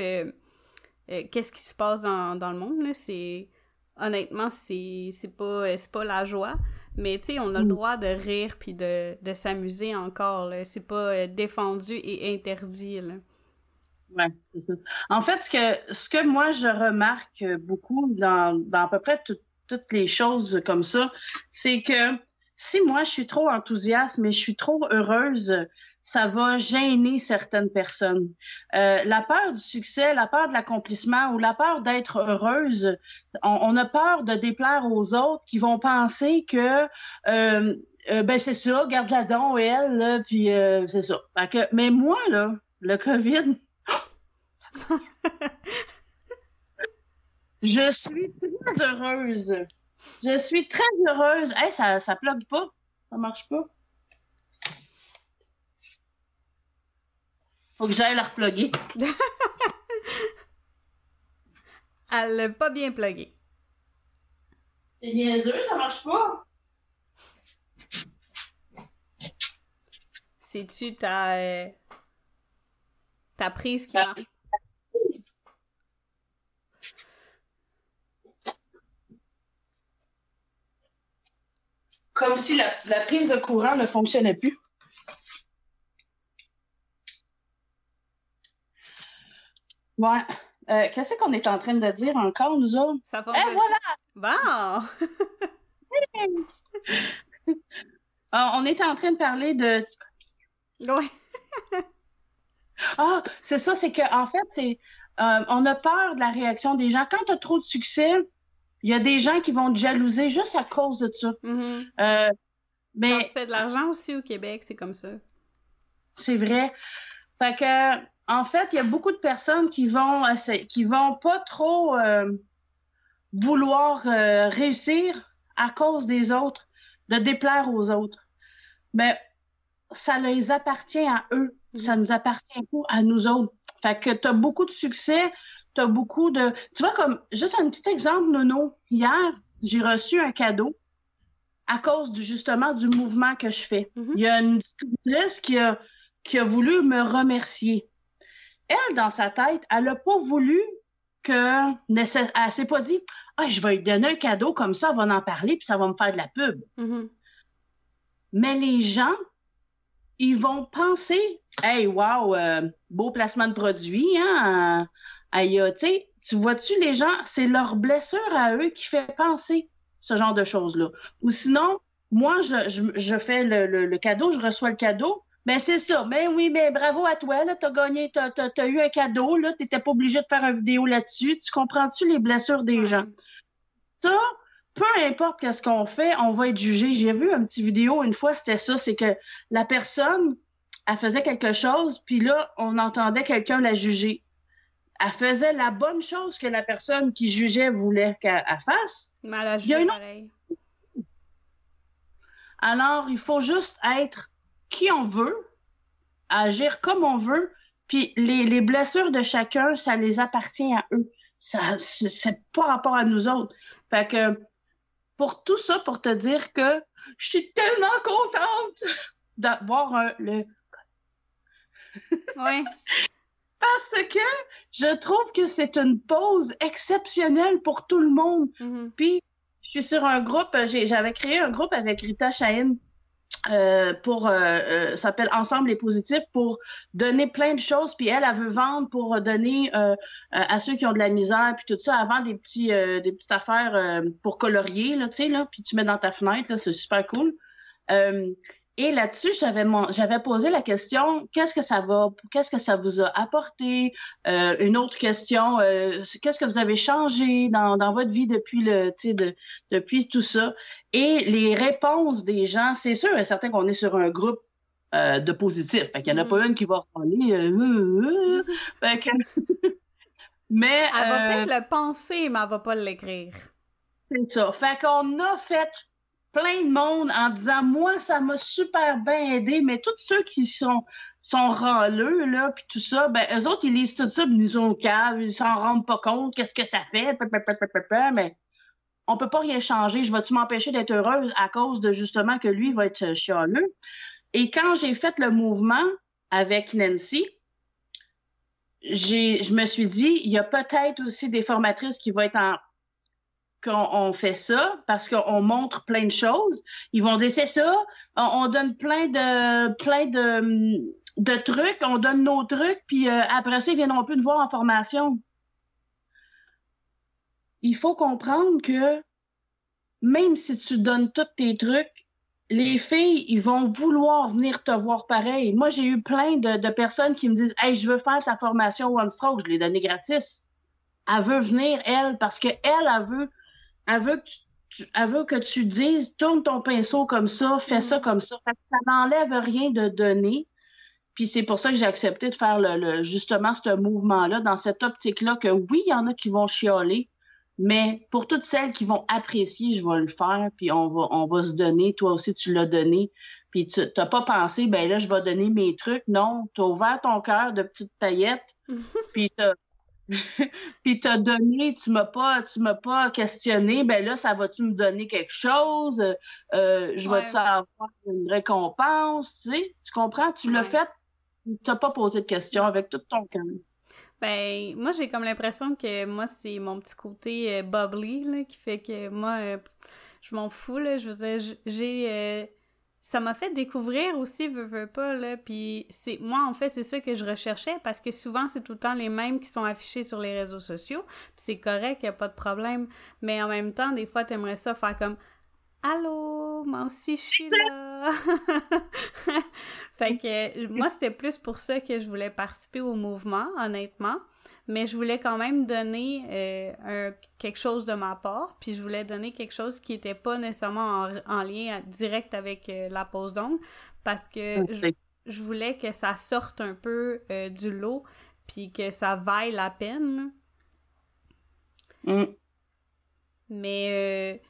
euh, euh, qu'est-ce qui se passe dans, dans le monde, là? C'est. Honnêtement, c'est pas, pas la joie. Mais tu sais, on a le mm. droit de rire puis de, de s'amuser encore, là. C'est pas euh, défendu et interdit, là. Ouais, c'est. [laughs] En fait, ce que, ce que moi je remarque beaucoup dans, dans à peu près toutes les choses comme ça, c'est que si moi je suis trop enthousiaste, mais je suis trop heureuse, ça va gêner certaines personnes. Euh, la peur du succès, la peur de l'accomplissement ou la peur d'être heureuse, on, a peur de déplaire aux autres qui vont penser que euh, euh, ben c'est ça, garde la don elle, là, puis c'est ça. que, mais moi là, le Covid. [laughs] je suis très heureuse. Je suis très heureuse. Hey, ça, ça plug pas. Ça marche pas. Faut que j'aille la reploguer. [laughs] Elle l'a pas bien plugué. C'est niaiseux, ça marche pas. C'est-tu ta, euh, ta prise qui marche? comme si la, prise de courant ne fonctionnait plus. Ouais. Euh, qu'est-ce qu'on est en train de dire encore, nous autres? Ça va. Eh, voilà! Bon! [laughs] On était en train de parler de. [laughs] Oui. [laughs] ah, c'est ça, c'est qu'en en fait, c'est, euh, on a peur de la réaction des gens. Quand tu as trop de succès, il y a des gens qui vont te jalouser juste à cause de ça. Mm-hmm. Euh, mais... Quand tu fais de l'argent aussi au Québec, c'est comme ça. C'est vrai. Fait que, en fait, il y a beaucoup de personnes qui vont qui vont pas trop euh, vouloir euh, réussir à cause des autres, de déplaire aux autres. Mais ça les appartient à eux. Mm-hmm. Ça nous appartient pas à nous autres. Fait que tu as beaucoup de succès, tu as beaucoup de. Tu vois, comme, juste un petit exemple, Nono. Hier, j'ai reçu un cadeau à cause du, justement du mouvement que je fais. Mm-hmm. Il y a une distributrice qui a, qui a voulu me remercier. Elle, dans sa tête, elle n'a pas voulu que. Elle s'est pas dit Ah, je vais lui donner un cadeau comme ça, elle va en parler, puis ça va me faire de la pub. Mm-hmm. Mais les gens, ils vont penser Hey, wow, euh, beau placement de produit, hein? Aïe, tu vois-tu, les gens, c'est leur blessure à eux qui fait penser ce genre de choses-là. Ou sinon, moi, je, fais le, cadeau, je reçois le cadeau. Ben, c'est ça. Ben oui, mais ben, bravo à toi, là, t'as gagné, t'as, as, eu un cadeau, là, t'étais pas obligé de faire une vidéo là-dessus. Tu comprends-tu les blessures des gens? Ça, peu importe qu'est-ce qu'on fait, on va être jugé. J'ai vu une petite vidéo une fois, c'était ça, c'est que la personne, elle faisait quelque chose, puis là, on entendait quelqu'un la juger elle faisait la bonne chose que la personne qui jugeait voulait qu'elle fasse. Mais elle a jugé pareil. Alors, il faut juste être qui on veut, agir comme on veut, puis les, blessures de chacun, ça les appartient à eux. Ça, c'est pas rapport à nous autres. Fait que, pour tout ça, pour te dire que je suis tellement contente d'avoir le... oui. [laughs] parce que je trouve que c'est une pause exceptionnelle pour tout le monde. Mm-hmm. Puis, je suis sur un groupe, j'avais créé un groupe avec Rita Chahine. Euh, pour euh, euh, s'appelle Ensemble les positifs pour donner plein de choses puis elle elle veut vendre pour donner à ceux qui ont de la misère puis tout ça avant des petits des petites affaires pour colorier là tu sais là puis tu mets dans ta fenêtre là c'est super cool et là-dessus, j'avais j'avais posé la question qu'est-ce que ça va, qu'est-ce que ça vous a apporté? Euh, Une autre question euh, qu'est-ce que vous avez changé dans, dans votre vie depuis le, de, depuis tout ça? Et les réponses des gens, c'est sûr et certain qu'on est sur un groupe euh, de positifs. Fait qu'il n'y en a pas mm. une qui va parler. [laughs] fait que... [laughs] mais elle va peut-être le penser, mais elle va pas l'écrire. C'est ça. Fait qu'on a fait plein de monde en disant moi ça m'a super bien aidé mais tous ceux qui sont sont râleux là puis tout ça ben eux autres ils lisent tout ça puis ils sont calmes ils s'en rendent pas compte qu'est-ce que ça fait mais on peut pas rien changer. Je vais-tu m'empêcher d'être heureuse à cause de justement que lui va être chialeux? Et quand j'ai fait le mouvement avec Nancy, je me suis dit, il y a peut-être aussi des formatrices qui vont être en qu'on fait ça parce qu'on montre plein de choses. Ils vont dire c'est ça, on, donne plein de plein de, de trucs, on donne nos trucs, puis euh, après ça, ils viendront plus nous voir en formation. Il faut comprendre que même si tu donnes tous tes trucs, les filles, ils vont vouloir venir te voir pareil. Moi, j'ai eu plein de, personnes qui me disent Hey, je veux faire ta formation One Stroke, je l'ai donnée gratis. Elle veut venir, elle, parce qu'elle, elle veut, elle veut que tu, elle veut que tu dises tourne ton pinceau comme ça, fais ça comme ça. Ça n'enlève rien de donner. Puis c'est pour ça que j'ai accepté de faire le, justement ce mouvement-là, dans cette optique-là, que oui, il y en a qui vont chialer, mais pour toutes celles qui vont apprécier, je vais le faire, puis on va, on va se donner. Toi aussi, tu l'as donné. Puis tu n'as pas pensé, ben là, je vais donner mes trucs. Non, tu as ouvert ton cœur de petites paillettes, puis [laughs] tu [laughs] puis t'as donné, tu m'as pas, tu m'as pas questionné, ben là, ça va-tu me donner quelque chose? Euh, je vais-tu avoir une récompense? Tu sais, tu comprends? Tu l'as fait, tu n'as pas posé de questions avec tout ton cœur. Ben, moi, j'ai comme l'impression que moi, c'est mon petit côté euh, bubbly, là, qui fait que moi, euh, je m'en fous, là. Je veux dire, j'ai... Ça m'a fait découvrir aussi, veux, veux pas, là. Puis c'est... Moi, en fait, c'est ça que je recherchais, parce que souvent, c'est tout le temps les mêmes qui sont affichés sur les réseaux sociaux. Puis c'est correct, y a pas de problème. Mais en même temps, des fois, t'aimerais ça faire comme... Allô, moi aussi je suis là. [laughs] fait que moi c'était plus pour ça que je voulais participer au mouvement, honnêtement. Mais je voulais quand même donner euh, quelque chose de ma part, puis je voulais donner quelque chose qui n'était pas nécessairement en, lien direct avec euh, la pose d'ongles, parce que je, voulais que ça sorte un peu euh, du lot, puis que ça vaille la peine. Mm. Mais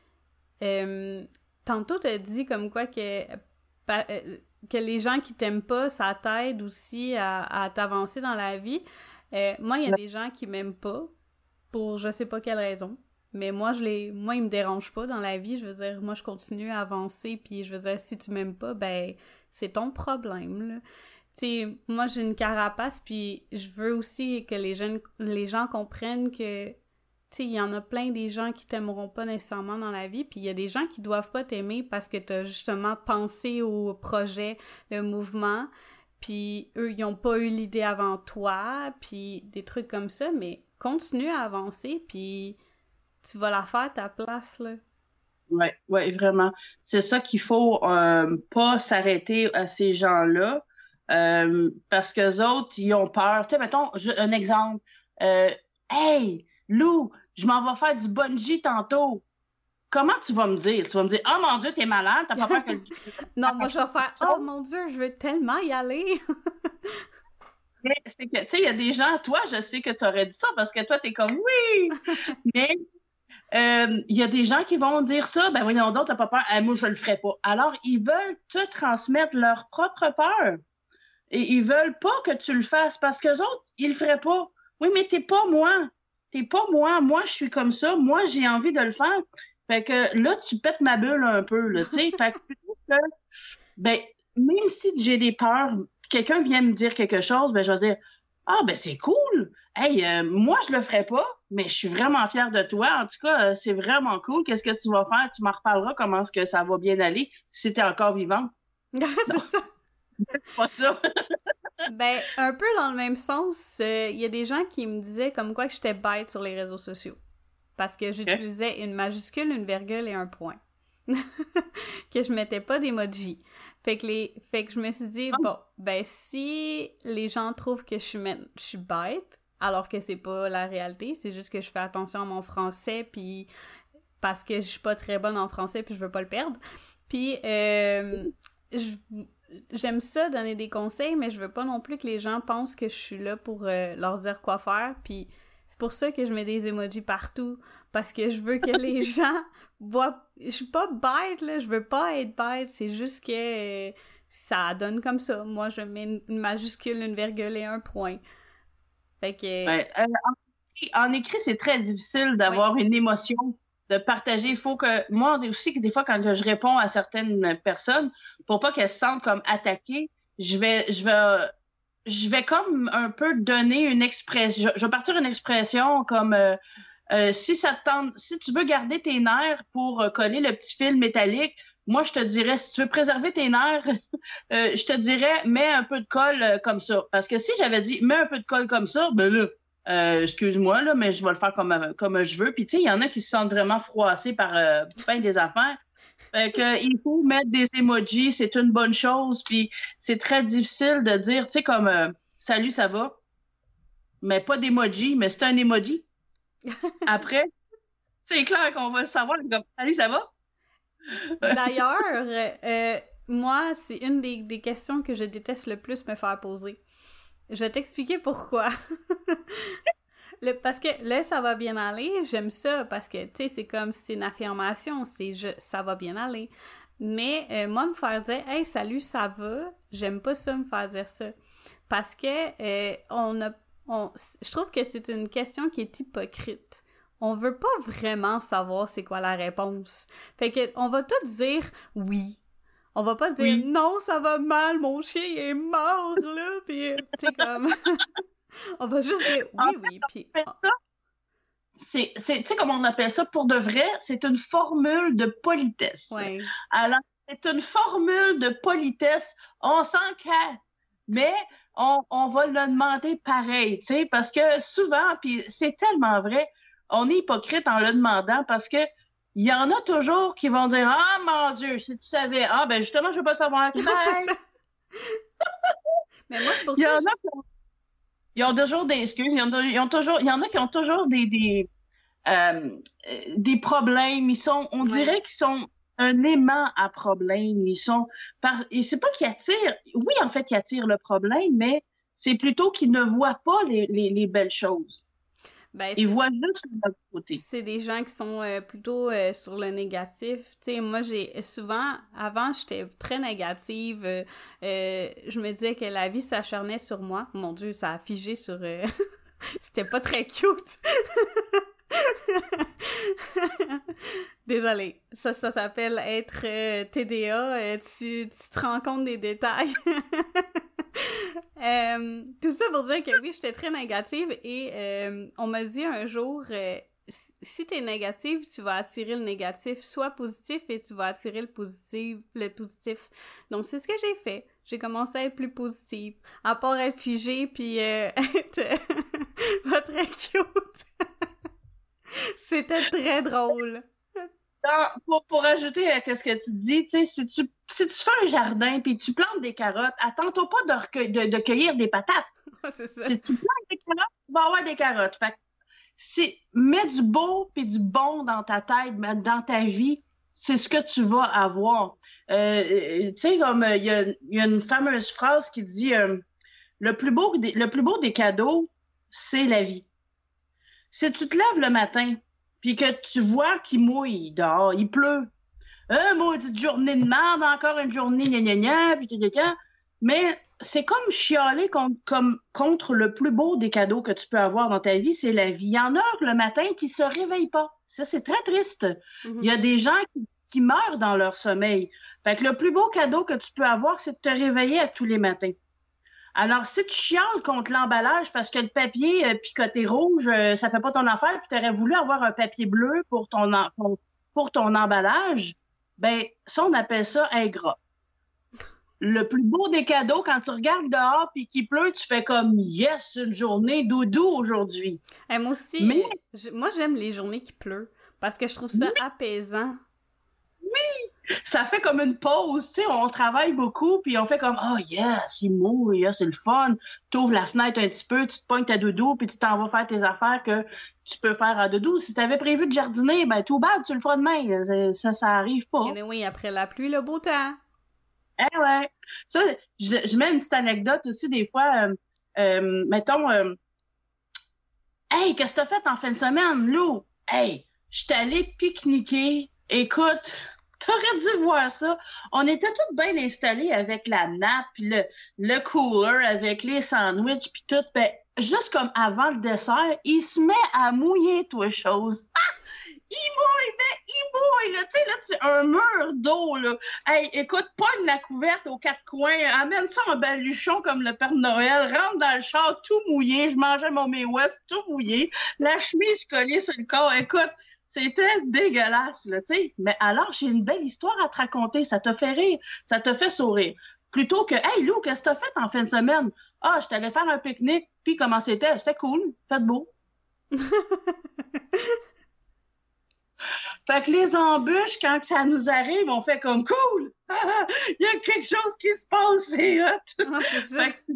tantôt, tu as dit comme quoi que, que les gens qui t'aiment pas, ça t'aide aussi à, t'avancer dans la vie. Euh, moi, il y a des gens qui m'aiment pas pour je sais pas quelle raison. Mais moi, je les, moi, ils me dérangent pas dans la vie. Je veux dire, moi, je continue à avancer. Puis, je veux dire, si tu m'aimes pas, ben, c'est ton problème, là. Tu moi, j'ai une carapace. Puis, je veux aussi que les, jeunes, les gens comprennent que il y en a plein des gens qui t'aimeront pas nécessairement dans la vie, puis il y a des gens qui doivent pas t'aimer parce que tu as justement pensé au projet, le mouvement, puis eux, ils ont pas eu l'idée avant toi, puis des trucs comme ça, mais continue à avancer, puis tu vas la faire ta place, là. Oui, ouais, vraiment. C'est ça qu'il faut euh, pas s'arrêter à ces gens-là, euh, parce que autres, ils ont peur. Tu sais, mettons, un exemple. Euh, hey, Lou, je m'en vais faire du bungee tantôt. Comment tu vas me dire? Tu vas me dire, oh mon Dieu, t'es malade, t'as pas peur que. [laughs] non, moi, je vais faire, oh mon Dieu, je veux tellement y aller. [laughs] c'est que, tu sais, il y a des gens, toi, je sais que tu aurais dit ça parce que toi, t'es comme, oui! [laughs] Mais euh, il y a des gens qui vont dire ça, ben voyons donc, t'as pas peur, ah, moi, je le ferai pas. Alors, ils veulent te transmettre leur propre peur. Et ils veulent pas que tu le fasses parce que autres, ils le feraient pas. Oui, mais t'es pas moi t'es pas moi, moi je suis comme ça, moi j'ai envie de le faire. Fait que là, tu pètes ma bulle un peu, là, tu sais. fait que, ben, même si j'ai des peurs, quelqu'un vient me dire quelque chose, ben, je vais dire, ah, ben, c'est cool. Hey, euh, moi, je le ferai pas, mais je suis vraiment fière de toi. En tout cas, euh, c'est vraiment cool. Qu'est-ce que tu vas faire? Tu m'en reparleras comment est-ce que ça va bien aller si tu es encore vivant. [laughs] c'est ça. pas ça. [laughs] ben, un peu dans le même sens, euh, il y a des gens qui me disaient comme quoi que j'étais bête sur les réseaux sociaux. Parce que j'utilisais une majuscule, une virgule et un point. [laughs] que je mettais pas d'emoji. Fait que les fait que je me suis dit ah. bon, ben si les gens trouvent que je suis je suis bête alors que c'est pas la réalité, c'est juste que je fais attention à mon français puis parce que je suis pas très bonne en français puis je veux pas le perdre. Puis euh, j'aime ça donner des conseils, mais je veux pas non plus que les gens pensent que je suis là pour euh, leur dire quoi faire. Puis c'est pour ça que je mets des emojis partout. Parce que je veux que [laughs] les gens voient. Je suis pas bête, là. Je veux pas être bête. C'est juste que ça donne comme ça. Moi, je mets une majuscule, une virgule et un point. Fait que. Euh, en, écrit, c'est très difficile d'avoir une émotion de partager. Il faut que moi aussi que des fois quand je réponds à certaines personnes, pour pas qu'elles se sentent comme attaquées, je vais je vais je vais comme un peu donner une expression. Je, vais partir une expression comme euh, euh, si ça tente, si tu veux garder tes nerfs pour euh, coller le petit fil métallique, moi je te dirais si tu veux préserver tes nerfs, [laughs] je te dirais mets un peu de colle comme ça. Parce que si j'avais dit mets un peu de colle comme ça, ben là euh, excuse-moi, là, mais je vais le faire comme, comme je veux. Puis, tu sais, il y en a qui se sentent vraiment froissés par euh, plein des affaires. Fait que, il faut mettre des emojis, c'est une bonne chose. Puis, c'est très difficile de dire, tu sais, comme euh, Salut, ça va? Mais pas d'emoji, mais c'est un emoji. [laughs] Après, c'est clair qu'on va le savoir, comme Salut, ça va? D'ailleurs, [laughs] moi, c'est une des, des questions que je déteste le plus me faire poser. Je vais t'expliquer pourquoi. [laughs] le, parce que là, ça va bien aller, j'aime ça parce que, tu sais, c'est comme c'est une affirmation, c'est je, ça va bien aller. Mais euh, moi, me faire dire, hey, salut, ça va, j'aime pas ça, me faire dire ça. Parce que, euh, on a. On, je trouve que c'est une question qui est hypocrite. On veut pas vraiment savoir c'est quoi la réponse. Fait que, on va tout dire oui, on va pas se dire non, ça va mal, mon chien est mort là, puis tu sais comme [laughs] [laughs] on va juste dire oui oui puis c'est tu sais comment on appelle ça pour de vrai, c'est une formule de politesse. Alors c'est une formule de politesse, on s'en mais on, on, va le demander pareil, tu sais, parce que souvent, puis c'est tellement vrai, on est hypocrite en le demandant parce que il y en a toujours qui vont dire Ah mon Dieu, si tu savais, ah ben justement, je veux pas savoir. [laughs] [laughs] Mais moi, c'est pour il y En a qui ont, ils ont toujours des excuses, ils ont, toujours, il y en a qui ont toujours des, des, euh, des problèmes. Ils sont, on dirait qu'ils sont un aimant à problème. Ils sont, par, et c'est pas qu'ils attirent, oui, en fait, qu'ils attirent le problème, mais c'est plutôt qu'ils ne voient pas les, les, les belles choses. Ben, Ils voient juste l'autre côté. C'est des gens qui sont euh, plutôt euh, sur le négatif. Tu sais, moi, j'ai souvent, avant, j'étais très négative. Euh, je me disais que la vie s'acharnait sur moi. Mon Dieu, ça a figé sur... [laughs] C'était pas très cute. [laughs] Désolée, ça, ça s'appelle être TDA. tu, tu te rends compte des détails. [laughs] Euh, tout ça pour dire que oui, j'étais très négative et euh, on m'a dit un jour, euh, si t'es négative, tu vas attirer le négatif, soit positif et tu vas attirer le positif. Le positif. Donc c'est ce que j'ai fait. J'ai commencé à être plus positive, à part être figée puis être [laughs] pas très cute. [laughs] C'était très drôle pour, pour ajouter à ce que tu dis, si tu, si tu fais un jardin puis tu plantes des carottes, attends-toi pas de, de, cueillir des patates. [laughs] Si tu plantes des carottes, tu vas avoir des carottes. Fait mets du beau puis du bon dans ta tête, dans ta vie, c'est ce que tu vas avoir. Euh, tu sais, comme il y, a, une fameuse phrase qui dit euh, le, plus beau le plus beau des cadeaux, c'est la vie. Si tu te lèves le matin, puis que tu vois qu'il mouille dehors, il pleut. Un maudite journée de merde, encore une journée, gna gna gna, puis Mais c'est comme chialer comme, contre le plus beau des cadeaux que tu peux avoir dans ta vie, c'est la vie. Il y en a le matin qui se réveillent pas. Ça, c'est très triste. Mm-hmm. Il y a des gens qui, meurent dans leur sommeil. Fait que le plus beau cadeau que tu peux avoir, c'est de te réveiller à tous les matins. Alors, si tu chiales contre l'emballage parce que le papier euh, picoté rouge, euh, ça fait pas ton affaire, puis tu aurais voulu avoir un papier bleu pour ton, pour ton emballage, ben ça, on appelle ça ingrat. Le plus beau des cadeaux, quand tu regardes dehors puis qu'il pleut, tu fais comme yes, une journée doudou aujourd'hui. moi aussi, Mais... moi j'aime les journées qui pleut parce que je trouve ça apaisant oui! Ça fait comme une pause, tu sais, on travaille beaucoup, puis on fait comme, oh yes, il mouille, c'est le fun. Tu ouvres la fenêtre un petit peu, tu te pognes ta doudou, puis tu t'en vas faire tes affaires que tu peux faire à doudou. Si tu avais prévu de jardiner, ben tout bad, tu le feras demain. Ça, ça arrive pas. Et oui, après la pluie, le beau temps. Eh ouais. Ça, je, mets une petite anecdote aussi, des fois, euh, euh, mettons, euh, Hey, qu'est-ce que t'as fait en fin de semaine, Lou? Hey, je suis allée pique-niquer. Écoute, T'aurais dû voir ça. On était toutes bien installés avec la nappe, le, le cooler, avec les sandwichs, puis tout. Ben, juste comme avant le dessert, il se met à mouiller, toi, chose. Ah! il mais il là, tu sais, là, tu un mur d'eau, là. Hey, écoute, pogne la couverte aux quatre coins, amène ça en baluchon comme le Père Noël, rentre dans le char tout mouillé, je mangeais mon May West tout mouillé, la chemise collée sur le corps, écoute, c'était dégueulasse, là, tu sais. Mais alors, j'ai une belle histoire à te raconter, ça te fait rire, ça te fait sourire. Plutôt que, hey Lou, qu'est-ce que t'as fait en fin de semaine? Ah, je t'allais faire un pique-nique, puis comment c'était? C'était cool, fait beau. [laughs] Fait que les embûches, quand ça nous arrive, on fait comme cool! [laughs] Il y a quelque chose qui se passe, c'est hot! Ah, fait que,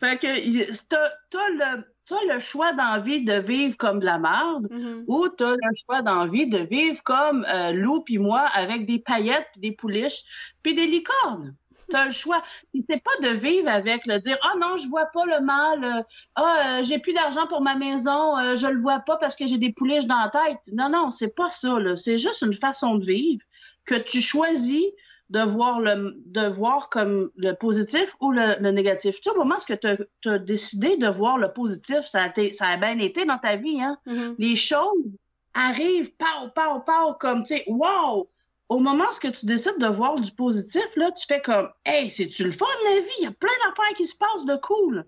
fait que t'as, le, le choix d'envie de vivre comme de la merde mm-hmm. ou t'as le choix d'envie de vivre comme euh, Lou puis moi avec des paillettes, des pouliches, puis des licornes tu as le choix. C'est pas de vivre avec le dire Ah oh non, je vois pas le mal, ah, euh, j'ai plus d'argent pour ma maison, euh, je le vois pas parce que j'ai des pouliches dans la tête. Non, non, c'est pas ça. C'est juste une façon de vivre que tu choisis de voir le de voir comme le positif ou le, négatif. Tu sais, au moment où tu as, décidé de voir le positif, ça a, ça a bien été dans ta vie, hein? Mm-hmm. Les choses arrivent, pow, pow, pow, comme, tu sais, wow! au moment où tu décides de voir du positif, là, tu fais comme Hey, c'est-tu le fun, la vie? Il y a plein d'affaires qui se passent de cool.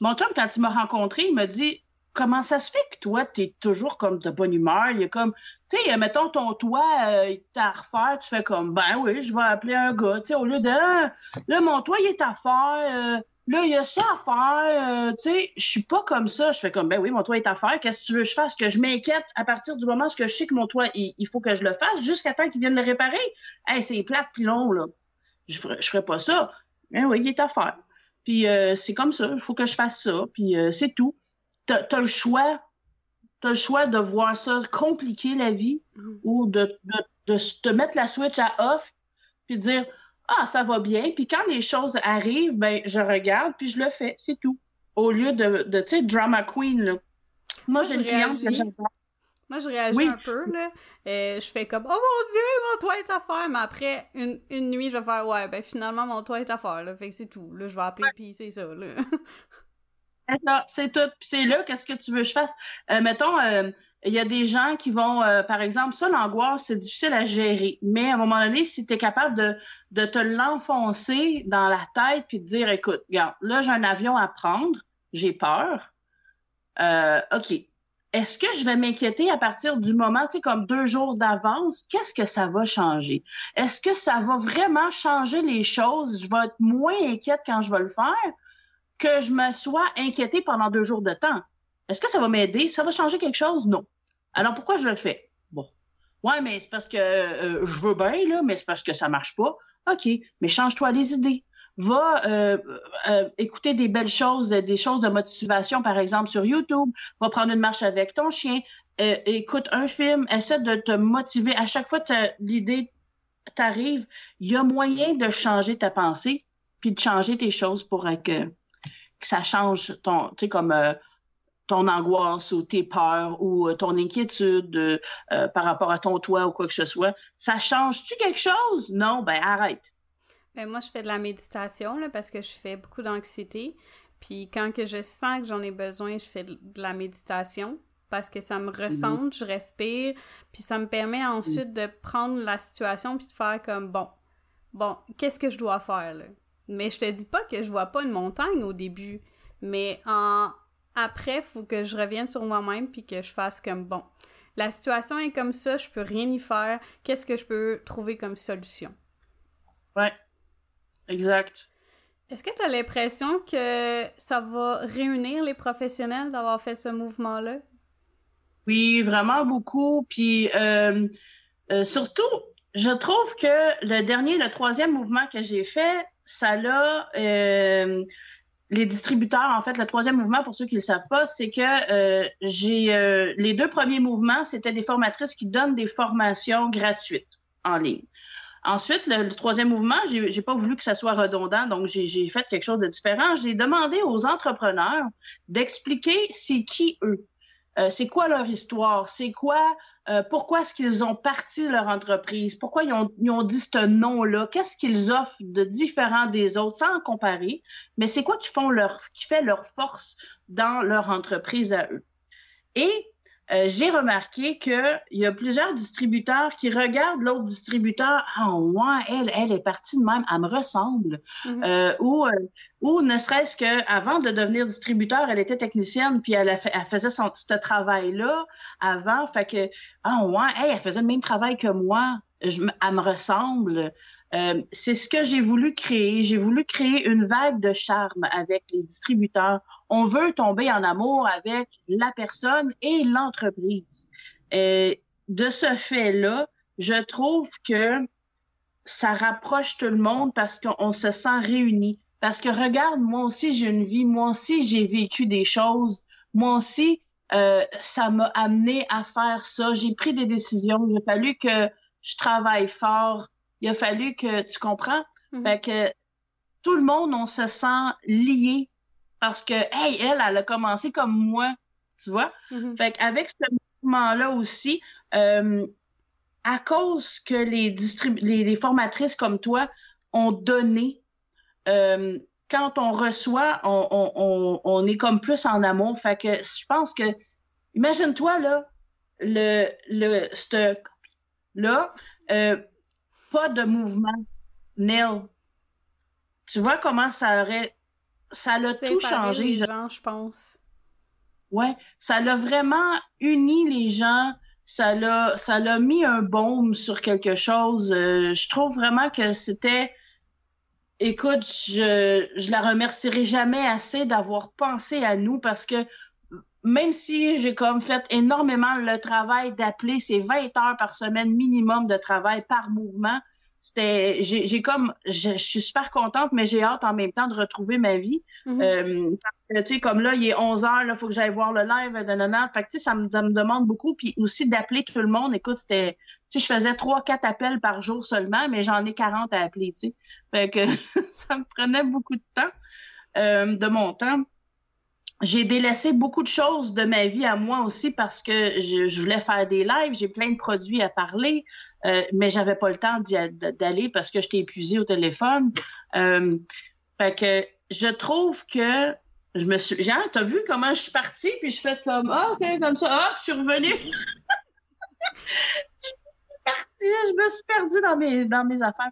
Mon chum, quand il m'a rencontré, il m'a dit Comment ça se fait que toi, tu es toujours comme de bonne humeur? Il est comme, tu sais, mettons ton toit, euh, il à refaire, tu fais comme, ben oui, je vais appeler un gars, tu sais, au lieu de, ah, là, mon toit, il est à faire, euh, Là, il y a ça à faire. Euh, tu sais, je suis pas comme ça. Je fais comme, ben oui, mon toit est à faire. Qu'est-ce que tu veux que je fasse? Que je m'inquiète à partir du moment où je sais que mon toit, il, faut que je le fasse jusqu'à temps qu'il vienne le réparer? Hey, c'est plate puis long, là. Je ferais, je pas ça. Ben oui, il est à faire. Puis euh, c'est comme ça. Il faut que je fasse ça. Puis euh, c'est tout. Tu as, le choix. Tu le choix de voir ça compliquer la vie mm. ou de, de, de, de, mettre la switch à off puis de dire ah, ça va bien. Puis quand les choses arrivent, ben, je regarde, puis je le fais, c'est tout. Au lieu de, de tu sais, drama queen, là. Moi, j'ai une cliente que j'adore. Moi, je réagis un peu, là. Et je fais comme, oh mon Dieu, mon toit est à faire. Mais après, une, une nuit, je vais faire, ouais, ben finalement, mon toit est à faire, là. Fait que c'est tout. Là, je vais appeler, puis c'est ça, là. [laughs] c'est tout. C'est là, qu'est-ce que tu veux que je fasse? Euh, mettons, euh, il y a des gens qui vont, euh, par exemple, ça, l'angoisse, c'est difficile à gérer. Mais à un moment donné, si tu es capable de, te l'enfoncer dans la tête puis de dire, écoute, regarde, là, j'ai un avion à prendre, j'ai peur. OK. Est-ce que je vais m'inquiéter à partir du moment, tu sais, comme deux jours d'avance? Qu'est-ce que ça va changer? Est-ce que ça va vraiment changer les choses? Je vais être moins inquiète quand je vais le faire? Que je me sois inquiétée pendant deux jours de temps. Est-ce que ça va m'aider? Ça va changer quelque chose? Non. Alors pourquoi je le fais? Bon. Ouais, mais c'est parce que euh, je veux bien, là, mais c'est parce que ça marche pas. OK, mais change-toi les idées. Va euh, euh, écouter des belles choses, des choses de motivation, par exemple, sur YouTube. Va prendre une marche avec ton chien. écoute un film. Essaie de te motiver. À chaque fois que l'idée t'arrive, il y a moyen de changer ta pensée puis de changer tes choses pour que, que ça change ton, tu sais, comme ton angoisse ou tes peurs ou euh, ton inquiétude euh, euh, par rapport à ton toit ou quoi que ce soit, ça change-tu quelque chose? Non, ben arrête. Ben moi, je fais de la méditation là, parce que je fais beaucoup d'anxiété. Puis quand que je sens que j'en ai besoin, je fais de la méditation parce que ça me mhm. ressente, je respire, puis ça me permet ensuite de prendre la situation puis de faire comme bon, bon, qu'est-ce que je dois faire là? Mais je te dis pas que je vois pas une montagne au début, mais en, après, il faut que je revienne sur moi-même puis que je fasse comme bon. La situation est comme ça, je peux rien y faire. Qu'est-ce que je peux trouver comme solution? Ouais. Exact. Est-ce que tu as l'impression que ça va réunir les professionnels d'avoir fait ce mouvement-là? Oui, vraiment beaucoup. Puis euh, euh, surtout, je trouve que le dernier, le troisième mouvement que j'ai fait, ça l'a euh, les distributeurs, en fait, le troisième mouvement, pour ceux qui ne le savent pas, c'est que euh, j'ai euh, les deux premiers mouvements, c'était des formatrices qui donnent des formations gratuites en ligne. Ensuite, le, troisième mouvement, j'ai, n'ai pas voulu que ça soit redondant, donc j'ai fait quelque chose de différent. J'ai demandé aux entrepreneurs d'expliquer c'est qui eux. Euh, c'est quoi leur histoire? C'est quoi, euh, pourquoi est-ce qu'ils ont parti leur entreprise? Pourquoi ils ont, ils ont dit ce nom-là? Qu'est-ce qu'ils offrent de différent des autres? Sans comparer? Mais c'est quoi qui qui fait leur force dans leur entreprise à eux? Et euh, j'ai remarqué qu'il y a plusieurs distributeurs qui regardent l'autre distributeur. Ah, ouais, elle, elle est partie de même, elle me ressemble. Mm-hmm. Euh, ou, euh, ou ne serait-ce qu'avant de devenir distributeur, elle était technicienne, puis elle, elle faisait son, ce travail-là avant. Fait que, ah, ouais, elle faisait le même travail que moi. Je, elle me ressemble. Euh, c'est ce que j'ai voulu créer. J'ai voulu créer une vague de charme avec les distributeurs. On veut tomber en amour avec la personne et l'entreprise. Euh, de ce fait-là, je trouve que ça rapproche tout le monde parce qu'on se sent réunis. Parce que regarde, moi aussi j'ai une vie, moi aussi j'ai vécu des choses, moi aussi euh, ça m'a amené à faire ça. J'ai pris des décisions. Il a fallu que je travaille fort il a fallu que tu comprends. Mhm. Fait que tout le monde, on se sent lié parce que, hey, elle, elle a commencé comme moi, tu vois? Mhm. Fait qu'avec ce mouvement-là aussi, euh, à cause que les, les, formatrices comme toi ont donné, euh, quand on reçoit, on, est comme plus en amour. Fait que je pense que, imagine-toi, là, le, le, là, euh, pas de mouvement nil. Tu vois comment ça aurait. Ça l'a tout changé. les gens, je pense. Ouais, ça l'a vraiment uni les gens. Ça l'a, ça l'a mis un baume sur quelque chose. Euh, je trouve vraiment que c'était. Écoute, je, je la remercierai jamais assez d'avoir pensé à nous parce que même si j'ai comme fait énormément le travail d'appeler, ces 20 heures par semaine minimum de travail par mouvement, c'était j'ai comme je, suis super contente mais j'ai hâte en même temps de retrouver ma vie. Mm-hmm. euh, tu sais comme là il est 11 heures là faut que j'aille voir le live de nana fait que ça me, ça me demande beaucoup. Puis aussi d'appeler tout le monde. Écoute c'était tu sais je faisais trois quatre appels par jour seulement mais j'en ai 40 à appeler tu sais. Fait que [laughs] ça me prenait beaucoup de temps euh, de mon temps j'ai délaissé beaucoup de choses de ma vie à moi aussi parce que je, voulais faire des lives, j'ai plein de produits à parler, euh, mais j'avais pas le temps d'aller parce que j'étais épuisée au téléphone. Euh, fait que je trouve que je me suis. Genre, t'as vu comment je suis partie, puis je fais comme Ah, ok, comme ça, ah, je suis revenue. [laughs] je me suis perdue dans mes, dans mes affaires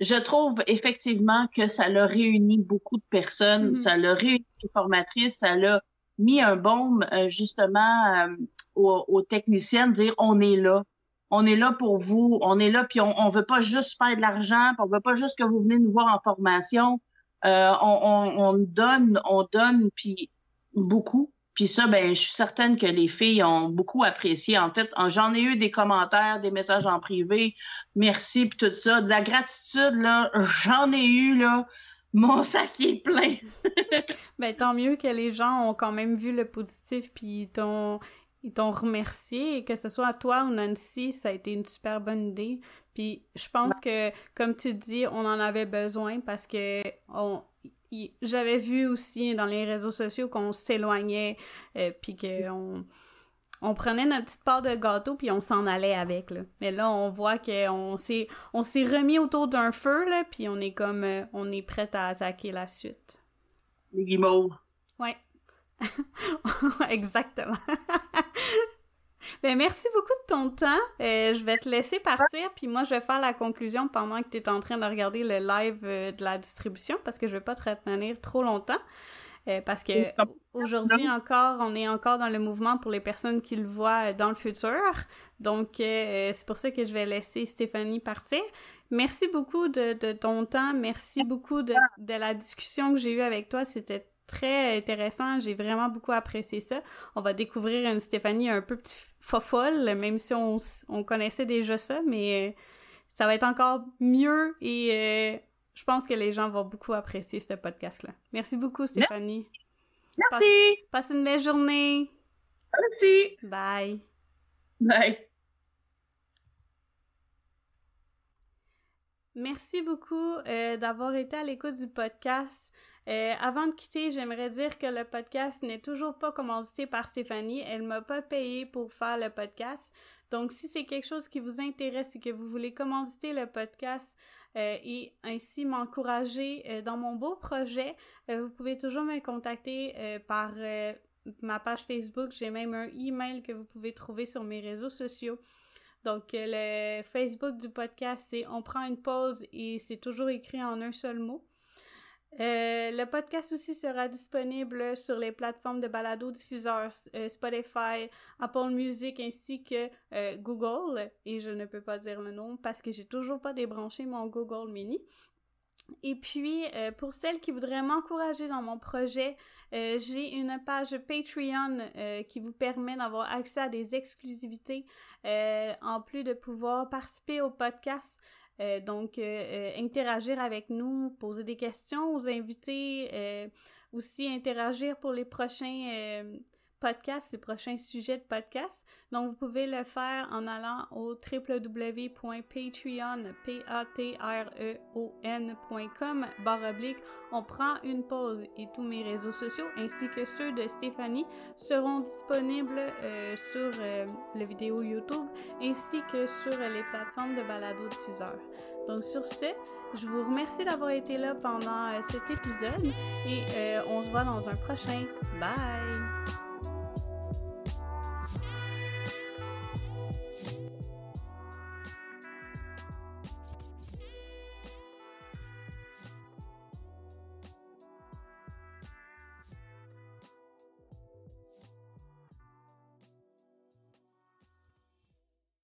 je trouve effectivement que ça l'a réuni beaucoup de personnes, mm-hmm. ça l'a réuni les formatrices, ça l'a mis un baume euh, justement euh, aux, aux, techniciennes, dire on est là, on est là pour vous, on est là, puis on, on veut pas juste faire de l'argent, on veut pas juste que vous venez nous voir en formation, euh, on, on, on donne, on donne, puis beaucoup. Puis ça, ben, je suis certaine que les filles ont beaucoup apprécié. En fait, j'en ai eu des commentaires, des messages en privé, merci, puis tout ça. De la gratitude, là, j'en ai eu, là. Mon [laughs] sac est plein. [laughs] ben, tant mieux que les gens ont quand même vu le positif, puis ils t'ont, ils t'ont remercié, et que ce soit toi ou Nancy, ça a été une super bonne idée. Puis je pense que, comme tu dis, on en avait besoin parce que on, j'avais vu aussi dans les réseaux sociaux qu'on s'éloignait, euh, puis qu'on on prenait notre petite part de gâteau puis on s'en allait avec là. Mais là on voit qu'on s'est on s'est remis autour d'un feu là puis on est comme euh, on est prêt à attaquer la suite. Les guimauves. Ouais. [laughs] Exactement. [laughs] Ben, merci beaucoup de ton temps. Euh, je vais te laisser partir, puis moi, je vais faire la conclusion pendant que tu es en train de regarder le live euh, de la distribution, parce que je vais pas te retenir trop longtemps. Euh, parce que aujourd'hui encore, on est encore dans le mouvement pour les personnes qui le voient dans le futur. Donc, c'est pour ça que je vais laisser Stéphanie partir. Merci beaucoup de, de ton temps. Merci beaucoup de, de la discussion que j'ai eue avec toi. C'était très intéressant. J'ai vraiment beaucoup apprécié ça. On va découvrir une Stéphanie un peu petit fofolle, même si on, on connaissait déjà ça, mais euh, ça va être encore mieux et euh, je pense que les gens vont beaucoup apprécier ce podcast-là. Merci beaucoup, Stéphanie. Merci. Passe, une belle journée. Merci. Bye. Bye. Merci beaucoup euh, d'avoir été à l'écoute du podcast. Euh, avant de quitter, j'aimerais dire que le podcast n'est toujours pas commandité par Stéphanie. Elle m'a pas payé pour faire le podcast. Donc, si c'est quelque chose qui vous intéresse et que vous voulez commanditer le podcast euh, et ainsi m'encourager euh, dans mon beau projet, vous pouvez toujours me contacter par ma page Facebook, j'ai même un email que vous pouvez trouver sur mes réseaux sociaux. Donc, le Facebook du podcast, c'est On prend une pause et c'est toujours écrit en un seul mot. Euh, le podcast aussi sera disponible sur les plateformes de balado-diffuseurs euh, Spotify, Apple Music ainsi que Google. Et je ne peux pas dire le nom parce que j'ai toujours pas débranché mon Google Mini. Et puis, euh, pour celles qui voudraient m'encourager dans mon projet, euh, j'ai une page Patreon euh, qui vous permet d'avoir accès à des exclusivités en plus de pouvoir participer au podcast. Donc, interagir avec nous, poser des questions aux invités, aussi interagir pour les prochains podcast, ces prochains sujets de podcast. Donc, vous pouvez le faire en allant au www.patreon.com barre oblique. On prend une pause et tous mes réseaux sociaux ainsi que ceux de Stéphanie seront disponibles euh, sur euh, le vidéo YouTube ainsi que sur les plateformes de balado diffuseurs. Donc, sur ce, je vous remercie d'avoir été là pendant euh, cet épisode et on se voit dans un prochain. Bye!